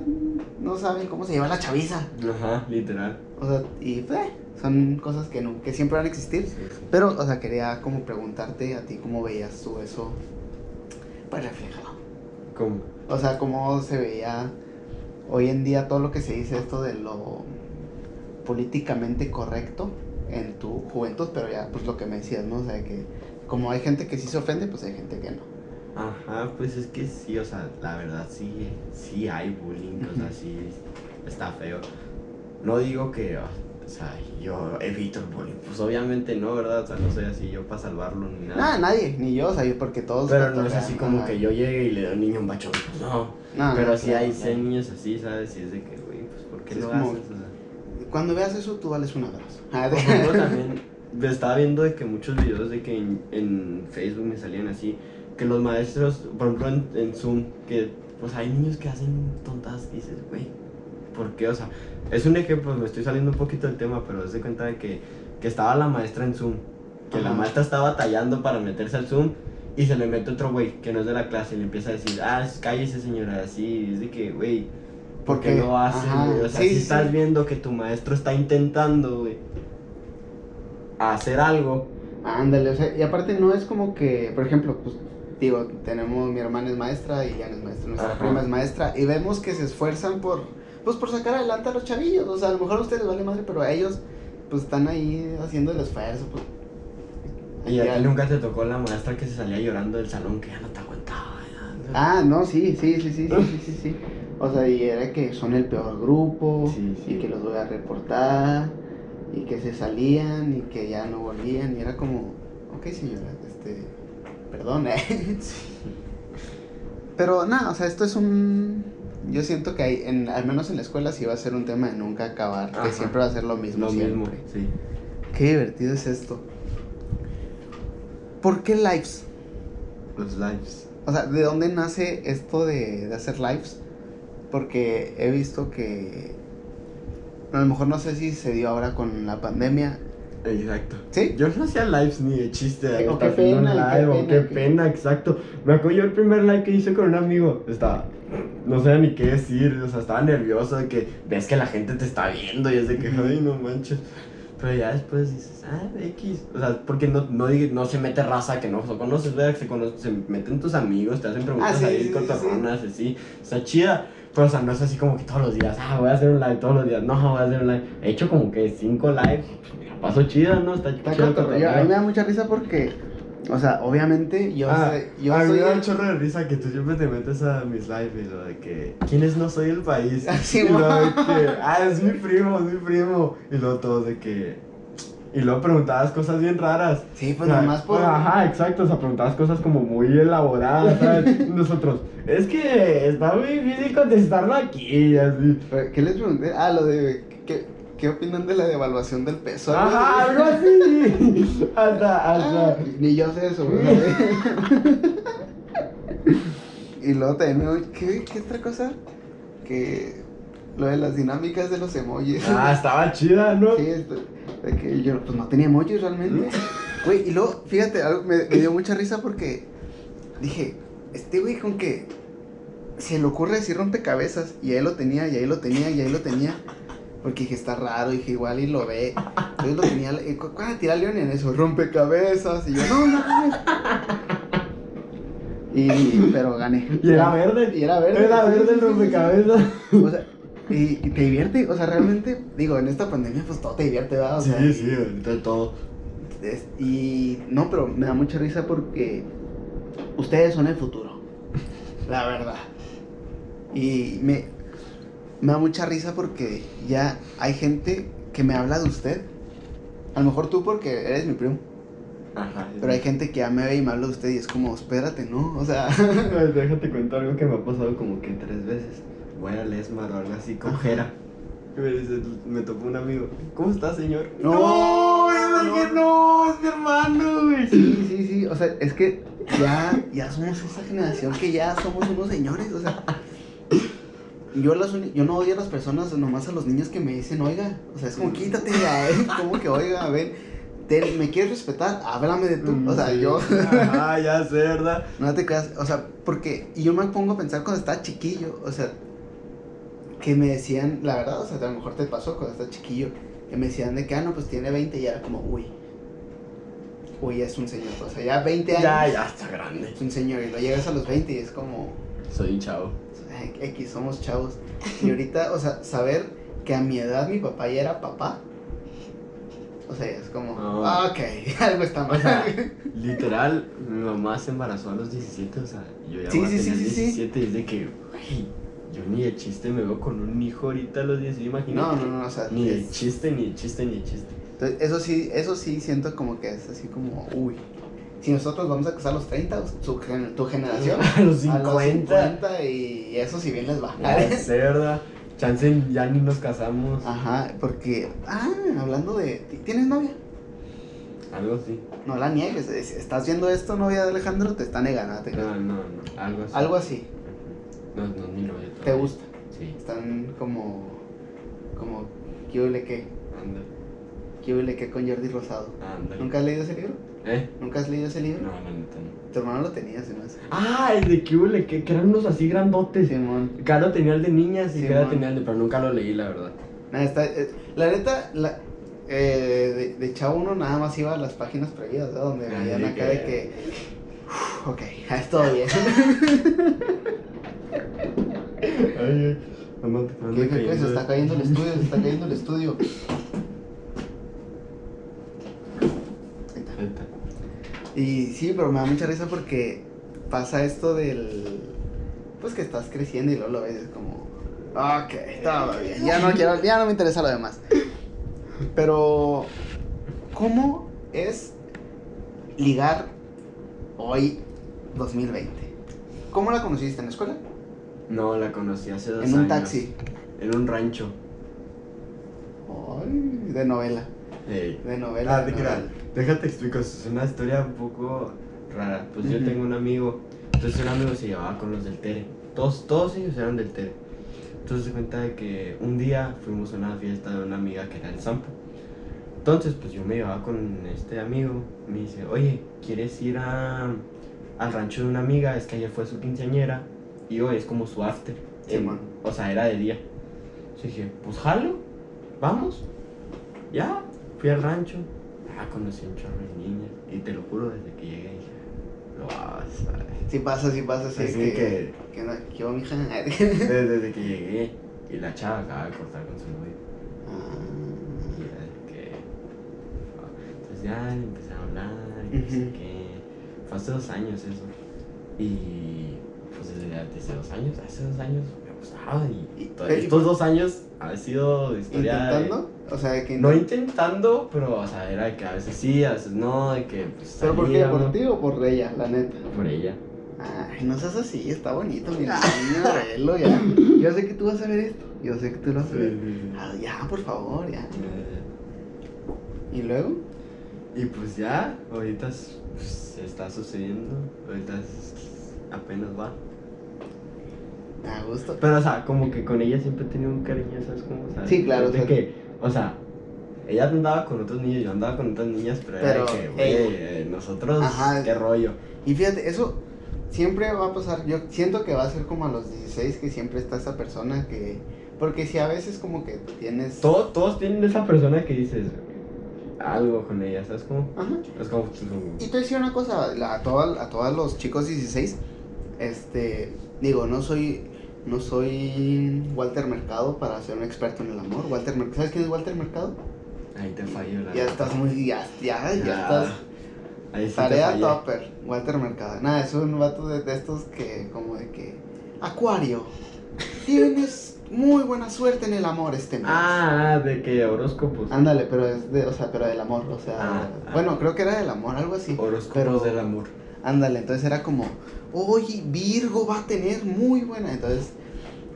no saben cómo se lleva la chaviza. Ajá, literal. O sea, y pues, eh, son cosas que, no, que siempre van a existir. Pero, o sea, quería como preguntarte a ti cómo veías tú eso, pues reflejado. ¿Cómo? O sea, cómo se veía hoy en día todo lo que se dice esto de lo políticamente correcto en tu juventud, pero ya, pues lo que me decías, ¿no? O sea, que como hay gente que sí se ofende, pues hay gente que no. Ajá, pues es que sí, o sea, la verdad sí, sí hay bullying, o sea, sí está feo. No digo que, ah, o sea, yo evito el bullying, pues obviamente no, ¿verdad? O sea, no soy así yo para salvarlo ni nada. Nada, nadie, ni yo, o sea, yo porque todos... Pero no es así como que yo llegue y le doy a un niño un bachón, pues no. No, Pero no, sí claro, hay claro. niños así, ¿sabes? Y es de que, güey, pues ¿por qué lo haces? Cuando veas eso, tú vales un abrazo. Por ejemplo, también estaba viendo de que muchos videos de que en, en Facebook me salían así, que los maestros, por ejemplo en, en Zoom, que pues hay niños que hacen tontas dices, güey, ¿por qué? O sea, es un ejemplo, me estoy saliendo un poquito del tema, pero es de cuenta de que, que estaba la maestra en Zoom, que la maestra estaba tallando para meterse al Zoom y se le mete otro güey que no es de la clase y le empieza a decir, ah, cállese señora, así, es de que, güey, porque, porque lo hacen, güey. O sea, si estás viendo que tu maestro está intentando, güey, hacer algo. Ándale, o sea, y aparte no es como que, por ejemplo, pues digo, tenemos mi hermana es maestra y Jan es maestra, nuestra prima es maestra, y vemos que se esfuerzan por, pues por sacar adelante a los chavillos. O sea, a lo mejor a ustedes les vale madre, pero a ellos, pues están ahí haciendo el esfuerzo, pues. Y a ti nunca te tocó la maestra que se salía llorando del salón que ya no te aguantaba. Ah, no, sí, sí, sí, sí, sí, sí, sí. O sea, y era que son el peor grupo, Sí, sí. y que los voy a reportar, y que se salían, y que ya no volvían, y era como, ok señora, este, perdón, eh. Pero nada, o sea, esto es un... Yo siento que hay, en, al menos en la escuela sí va a ser un tema de nunca acabar, Ajá. que siempre va a ser lo mismo Lo siempre. mismo, sí. Qué divertido es esto. ¿Por qué lives? Los lives. O sea, ¿de dónde nace esto de, de hacer lives? Porque he visto que... A lo mejor no sé si se dio ahora con la pandemia. Exacto. ¿Sí? Yo no hacía lives ni de chiste. Oh, estaba qué pena, qué live, oh, pena, qué qué- pena, exacto. Me acuerdo yo el primer live que hice con un amigo. Estaba. No sabía ni qué decir. O sea, estaba nervioso de que ves que la gente te está viendo y es de que, ay, no manches. Pero ya después dices, ah, X. O sea, porque no, no, no se mete raza que no conoces, ¿verdad? Se, cono- se meten tus amigos, te hacen preguntas Ah, sí, ahí, sí, sí, cotorronas, así. Está chida. Pero, o sea, no es así como que todos los días, ah, voy a hacer un live todos los días. No, voy a hacer un live. He hecho como que cinco lives. La paso chida, ¿no? Está, Está chido. A mí me da mucha risa porque... O sea, obviamente yo, Ah, sé- yo a mí soy... me da el- un chorro de risa que tú siempre te metes a mis lives y lo de que ¿Quién es no soy el país? Sí, y lo de que Ah, es mi primo, es mi primo Y luego todos de que Y luego preguntabas cosas bien raras Sí, pues O sea, nomás por... Ajá, exacto, o sea, preguntabas cosas como muy elaboradas, ¿sabes? Nosotros, es que está muy difícil contestarlo aquí así ¿Qué les pregunté? Ah, lo de... ¿Qué, qué opinan de la devaluación del peso? Ajá, algo así Hasta, hasta Ah, ni yo sé eso, güey. y luego también ¿qué, ¿qué otra cosa? Que lo de las dinámicas de los emojis. Ah, estaba chida, ¿no? Sí, esto- de que yo pues no tenía emojis realmente. Güey, y luego, fíjate, algo me, me dio mucha risa porque dije, este güey con que se le ocurre decir rompecabezas. Y ahí lo tenía, y ahí lo tenía, y ahí lo tenía. Porque dije, está raro, dije, igual y lo ve. Entonces lo tenía, y cu- ¿cuál tira León en eso? Rompecabezas. Y yo, no, no, no. Y, pero gané. Y era verde. Y era verde. Era verde el rompecabezas. O sea, y, y te divierte, o sea, realmente, digo, en esta pandemia, pues todo te divierte, ¿verdad? O Sí, sea, sí, ahorita todo. es- y no, pero me da mucha risa porque ustedes son el futuro, la verdad. Y me, me da mucha risa porque ya hay gente que me habla de usted. A lo mejor tú porque eres mi primo, Ajá. pero hay gente que ya me ve y me habla de usted y es como, espérate, ¿no? O sea, Déjate contar algo que me ha pasado como que tres veces. Voy a Lesmar o algo así. Jera. Y me dice, me topó un amigo. ¿Cómo está, señor? No, no, no, es que no, es mi hermano, güey. Sí, sí, sí, o sea, es que ya, ya somos esa generación que ya somos unos señores, o sea. Yo, las uni- yo no odio a las personas, nomás a los niños que me dicen, oiga, o sea, es como quítate ya, ¿eh? Como que, oiga, a ver, te- ¿me quieres respetar? Háblame de tú, o sea, Sí. yo, Ajá, ya sé, ¿verdad? no te creas, o sea, porque, y yo me pongo a pensar cuando estaba chiquillo, o sea, que me decían, la verdad, o sea, a lo mejor te pasó cuando estás chiquillo, que me decían de que, ah, no, pues tiene 20 y era como, uy, uy, es un señor, o sea, ya 20 años. Ya, ya está grande. Es un señor y lo llegas a los 20 y es como Soy un chavo. X, somos chavos. Y ahorita, o sea, saber que a mi edad mi papá ya era papá. O sea, es como, ah, ok, algo está mal. O sea, literal, mi mamá se embarazó a los 17, o sea, yo ya Sí, voy a sí, sí, tener sí, sí. 17 y es de que, güey, yo ni de chiste me veo con un hijo ahorita a los 10, imagínate. No, no, no, o sea, Ni de es- chiste, ni de chiste, ni de chiste. entonces, eso sí, eso sí siento como que es así como, uy. Si nosotros vamos a casar a los 30, su gen- tu generación, A los a los 50. 50 y eso si bien les va. Sé, ¿verdad? Chance ya ni nos casamos. Ajá, porque, ah, hablando de, ¿tienes novia? Algo así. No la niegues, es- estás viendo esto, novia de Alejandro, te está negando, te. No, no, no. Algo así. Algo así, No, no, ni novia ¿te todavía. gusta? Sí, Están como, como, ¿qué huele qué? anda, ¿Qué huele qué con Jordi Rosado? anda. ¿Nunca has leído ese libro? ¿Eh? ¿Nunca has leído ese libro? No, la neta no. Tu hermano lo tenía, se me hace. Ah, el de Cule, que, que eran unos así grandotes. Simón. Caro tenía el de niñas y man. tenía el de, pero nunca lo leí, la verdad. Nada, está, eh, la neta, la, eh, de, de chavo uno nada más iba a las páginas prohibidas, ¿no? Donde Ah, veían acá que- de que, "Uf, ok, es todo bien. Ay, ay. Ando- ando ¿Qué, qué, qué? Se está cayendo el estudio, se está cayendo el estudio. Ahí está. Ahí está. Y sí, pero me da mucha risa porque pasa esto del. Pues que estás creciendo y luego lo ves es como. Ok, está bien. Ya no quiero, ya no me interesa lo demás. Pero. ¿Cómo es ligar hoy 2020? ¿Cómo la conociste en la escuela? No, la conocí hace dos En un años. taxi. En un rancho. Ay, de novela. De novela. Ah, de novela. creas. Déjate explico, es una historia un poco rara. Pues yo tengo un amigo, entonces un amigo se llevaba con los del Tere. Todos, todos ellos eran del Tere. Entonces se cuenta de que un día fuimos a una fiesta de una amiga que era el Sampo. Entonces, pues yo me llevaba con este amigo. Me dice, oye, ¿quieres ir a, al rancho de una amiga? Es que ayer fue su quinceañera y hoy es como su after. Sí, En- man. o sea, era de día. Entonces dije, pues jalo, vamos. Ya, fui al rancho. Ah, conocí un chorro de niñas. Y te lo juro, desde que llegué dije, lo vas a ver. Sí pasa, sí pasa, sí. Así que, que- que no, que yo, mija. Desde, desde que llegué. Y la chava acaba de cortar con su novio. Ah. Y era de que. ah, Entonces ya empecé a hablar y no sé qué. Fue hace dos años eso. Y desde hace dos años, hace dos años me gustaba. Y, Y- estos dos años ha sido historia. de- ¿Intentando? O sea, de que. No intentando, pero o sea, era de que a veces sí, a veces no, de que pues, ¿Pero por qué? ¿Por ti o por ella, la neta? Por ella. Ay, no seas así, está bonito, mi niño, velo ya. Yo sé que tú vas a ver esto, yo sé que tú lo vas a ver. Ah, ya, por favor, ya. ¿Y luego? Y pues ya, ahorita es- pues, está sucediendo, ahorita apenas va. A gusto. Pero, o sea, como que con ella siempre he tenido un cariño, ¿sabes cómo? O sea, Sí, claro, De o sea- que, o sea, ella andaba con otros niños, yo andaba con otras niñas, pero, Pero era de que, güey, eh, nosotros, Ajá. qué rollo. Y fíjate, eso siempre va a pasar. Yo siento que va a ser como a los 16 que siempre está esa persona que. Porque si a veces como que tienes. Todos, todos tienen esa persona que dices algo con ella, ¿sabes cómo? Ajá. Es como. Y te voy a decir una cosa, a, a todos los chicos 16, este, digo, no soy, no soy Walter Mercado para ser un experto en el amor. Walter Mer- ¿Sabes quién es Walter Mercado? Ahí te fallo, la Ya estás muy, ya, ya, ya Ya. estás. Ahí sí Tarea topper, Walter Mercado. Nada, es un vato de, de estos que, como de que, Acuario, tienes muy buena suerte en el amor este mes. Ah, ah, de que horóscopos. Ándale, pero es de, o sea, pero del amor, o sea, Ah, ah. bueno, creo que era del amor, algo así. Horóscopos Pero- del amor. Ándale, entonces era como, oye, Virgo va a tener muy buena. Entonces,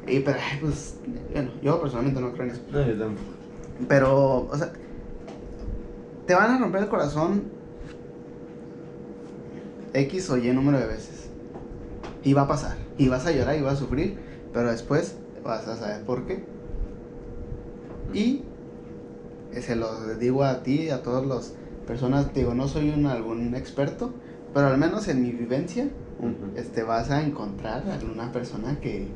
y, pero, ay, pues, bueno, yo personalmente no creo en eso. No, yo tampoco. Pero, o sea, te van a romper el corazón X o Y número de veces. Y va a pasar. Y vas a llorar y vas a sufrir. Pero después vas a saber por qué. Y eh, se lo digo a ti y a todas las personas. Digo, no soy un, algún experto. Pero al menos en mi vivencia, este, vas a encontrar a una persona que...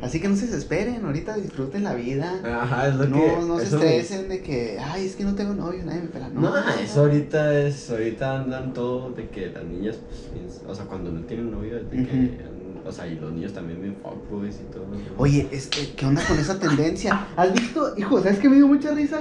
Así que no se desesperen, ahorita disfruten la vida. Ajá, es lo No, que. no se me- estresen de que, ay, es que no tengo novio, nadie me pela. No, No, eso ahorita es, ahorita andan todo de que las niñas, pues, o sea, cuando no tienen novio, es de que, o sea, y los niños también ven fuckboys y todo. ¿no? Oye, es que, ¿qué onda con esa tendencia? ¿Has visto, hijo, sabes que me dio mucha risa?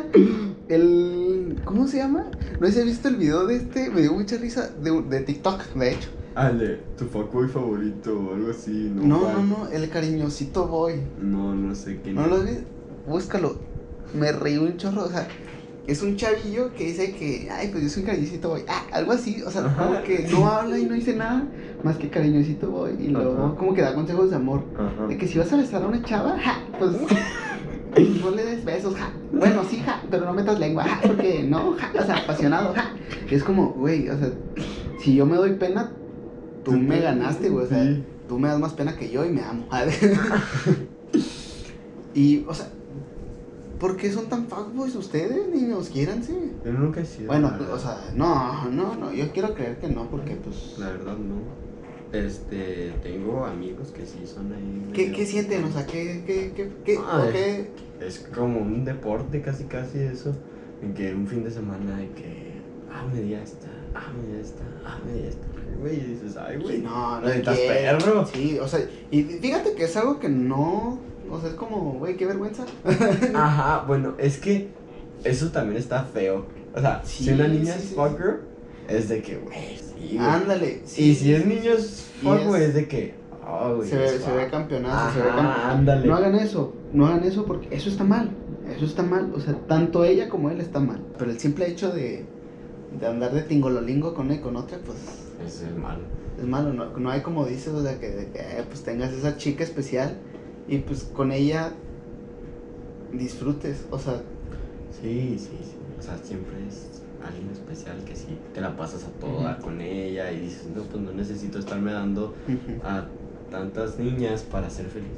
El, ¿cómo se llama? No sé si has visto el video de este, me dio mucha risa, de, de TikTok, de hecho. Ah, el de tu fuckboy favorito o algo así, ¿no? No, no, no, el cariñosito boy. No, no sé quién ¿No lo ves? Búscalo. Me reí un chorro, o sea, es un chavillo que dice que, ay, pues yo soy un cariñosito boy. Ah, algo así, o sea, Ajá. como que no habla y no dice nada más que cariñosito boy. Y luego Ajá. como que da consejos de amor. Ajá. De que si vas a besar a una chava, ja, pues no le des besos, ja. Bueno, sí, ja, pero no metas lengua, ja, porque no, ja, o sea, apasionado, ja. Es como, güey, o sea, si yo me doy pena, tú me te- ganaste, güey, o sea, sí. tú me das más pena que yo y me amo. y, o sea, ¿por qué son tan fuckboys ustedes, niños? Quiéranse. Yo nunca he sido. Bueno, o sea, no, no, no, yo quiero creer que no, porque pues... La verdad, no. Este, tengo amigos que sí son ahí. ¿Qué, medio- qué sienten? O sea, ¿qué, qué, qué, qué, Ah, o qué? Es como un deporte casi casi eso. En que un fin de semana hay que. Ah, me di esta, ah, me di esta, ah, me di esta. Güey, y dices, ay, güey. No, no perro. Sí, o sea, y fíjate que es algo que no, o sea, es como, güey, qué vergüenza. Ajá, bueno, es que eso también está feo. O sea, Sí, si una niña sí, es sí, fucker, es de que, güey, sí. Ándale. y si es niño es fuck, güey, es de que, oh, güey. se ve, se ve campeonazo, se ve Ajá, campeonazo. ándale. No hagan eso, no hagan eso porque eso está mal. Eso está mal, o sea, tanto ella como él está mal. Pero el simple hecho de, de andar de tingololingo con una y con otra, pues Eso es malo. es malo. No, no hay como dices, o sea, que, de que, eh, pues tengas esa chica especial y pues con ella disfrutes, o sea, Sí, sí, sí. O sea, siempre es alguien especial que sí te la pasas a toda Ujú. con ella y dices, no, pues no necesito estarme dando a tantas niñas para ser feliz.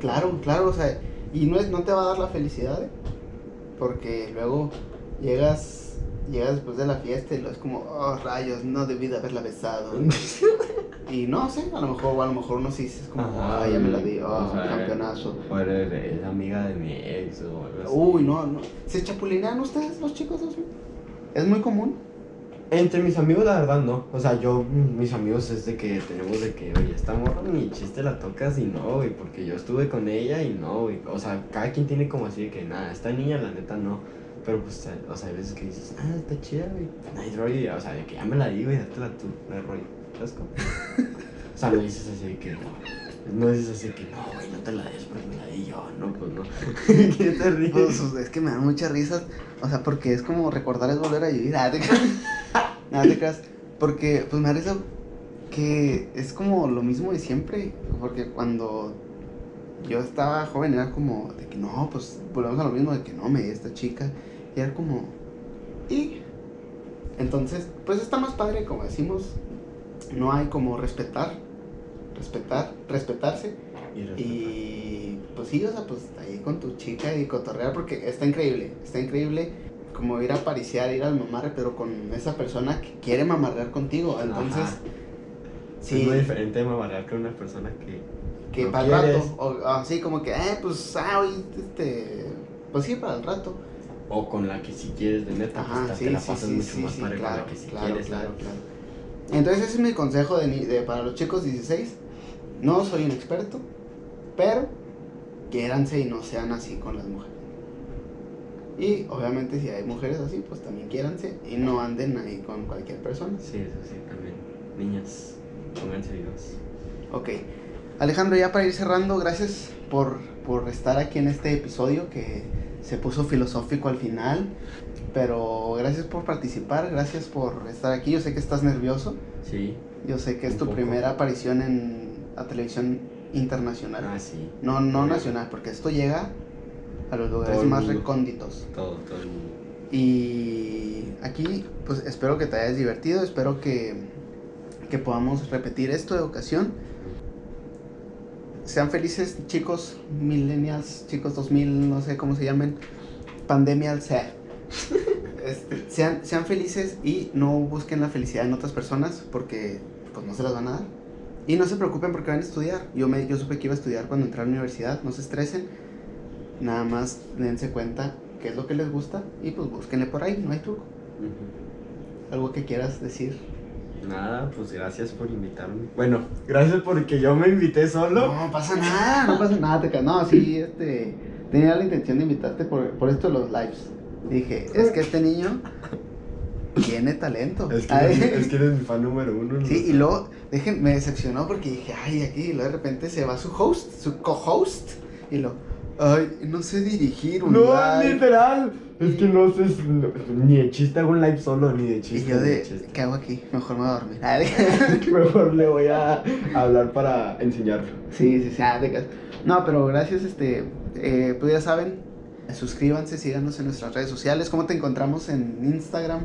Claro, claro, o sea, y no, es, no te va a dar la felicidad, ¿eh? porque luego llegas, llegas después de la fiesta y lo es como, oh rayos, no debí de haberla besado. y no sé, a lo mejor, o a lo mejor uno sí es como, Ajá, ah, ya me la di, o oh, sea, campeonazo. O eres, eres amiga de mi ex o algo así. Uy, no, no. ¿Se chapulinean ustedes los chicos? Es muy común. Entre mis amigos, la verdad, no. O sea, yo, mis amigos es de que tenemos de que, oye, esta morra ni chiste la tocas y no, güey, porque yo estuve con ella y no, güey. O sea, cada quien tiene como así de que, nada, esta niña, la neta, no. Pero pues, o sea, hay veces que dices, ah, está chida, güey. Hay rollo, o sea, de que ya me la di, güey, dátela tú, no hay rollo. ¿Sabes cómo? o sea, no dices así de que, no. No dices así de que, no, güey, no te la des porque me la di yo. No, pues no. ¿Qué te ríes? Pues, es que me dan muchas risas. O sea, porque es como recordar es volver a vivir. Nada, te creas. Nada, te creas. Porque, pues me da risa que es como lo mismo de siempre. Porque cuando yo estaba joven era como de que no, pues volvemos a lo mismo de que no, me di esta chica. Y era como. Y. Entonces, pues está más padre, como decimos. No hay como respetar. Respetar, respetarse. Y respetar. Y pues sí, o sea, pues ahí con tu chica y cotorrear porque está increíble, está increíble como ir a pariciar, ir al mamarre, pero con esa persona que quiere mamarrear contigo. Entonces, Ajá. Sí. Es muy diferente mamarrar con una persona que. que no para el rato, o así como que, eh, pues, ah, hoy, este, pues sí, para el rato. O con la que si quieres de neta, Ajá, pues sí, te la pasas sí, mucho sí, más padre claro, con la que si claro, quieres. claro, claro. Entonces ese es mi consejo de, de- para los chicos 16. No soy un experto, pero quiéranse y no sean así con las mujeres. Y obviamente si hay mujeres así, pues también quiéranse y no anden ahí con cualquier persona. Sí, eso sí, también. Niñas, pónganse vivas. Ok. Alejandro, ya para ir cerrando, gracias por, por estar aquí en este episodio que se puso filosófico al final. Pero gracias por participar, gracias por estar aquí. Yo sé que estás nervioso. Sí. Yo sé que es tu poco. primera aparición en la televisión internacional. Ah, sí. No, no nacional, porque esto llega a los lugares más recónditos. Todo, todo el mundo. Y aquí, pues espero que te hayas divertido, espero que, que podamos repetir esto de ocasión. Sean felices, chicos, millennials, chicos 2000, no sé cómo se llamen, pandemial sea. Este, sean, sean felices y no busquen la felicidad en otras personas porque pues no se las van a dar. Y no se preocupen porque van a estudiar. Yo, me, yo supe que iba a estudiar cuando entré a la universidad, no se estresen. Nada más dense cuenta qué es lo que les gusta y pues búsquenle por ahí, no hay truco. Algo que quieras decir. Nada, pues gracias por invitarme. Bueno, gracias porque yo me invité solo. No pasa nada, no pasa nada. Te ca- no, sí, este. Tenía la intención de invitarte por, por esto de los lives. Dije, es que este niño tiene talento. Es que, eres, es que eres mi fan número uno. ¿no? Sí, y luego, dejen, me decepcionó porque dije, ay, aquí, y luego de repente se va su host, su co-host, y lo, ay, no sé dirigir un No, live. literal. Es que no sé, ni de chiste hago un live solo, ni de Y chiste. yo ni de. ¿qué hago aquí? Mejor me voy a dormir. Mejor le voy a hablar para enseñarlo. Sí, sí, sí. ah, creas. No, pero gracias, este, eh, pues ya saben, suscríbanse, síganos en nuestras redes sociales. ¿Cómo te encontramos en Instagram?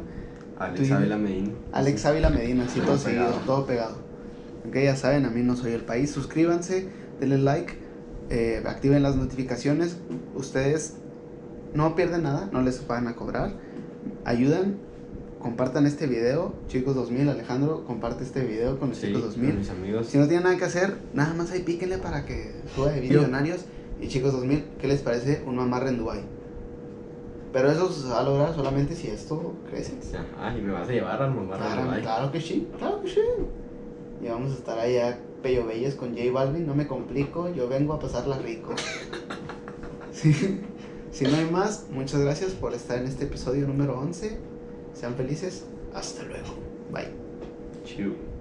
Alex. Ávila Medina. Alex Ávila Medina, así Todo todo seguido, todo pegado. Ok, ya saben, a mí no soy el país. Suscríbanse, denle like, eh, activen las notificaciones. Ustedes no pierden nada, no les van a cobrar. Ayudan, compartan este video. Chicos 2000, Alejandro, comparte este video con los Sí, chicos con 2000. mis amigos. Si no tienen nada que hacer, nada más ahí píquenle para que suba de millonarios. Y chicos 2000, ¿qué les parece un mamarre en Dubai? Pero eso se va a lograr solamente si esto crece. Ah, y me vas a llevar al mamar Claro, claro que sí, claro que sí. Y vamos a estar allá Pello Belles con J Balvin, no me complico, yo vengo a pasarla rico. Sí. Si no hay más, muchas gracias por estar en este episodio número 11. Sean felices, hasta luego. Bye. Chiu.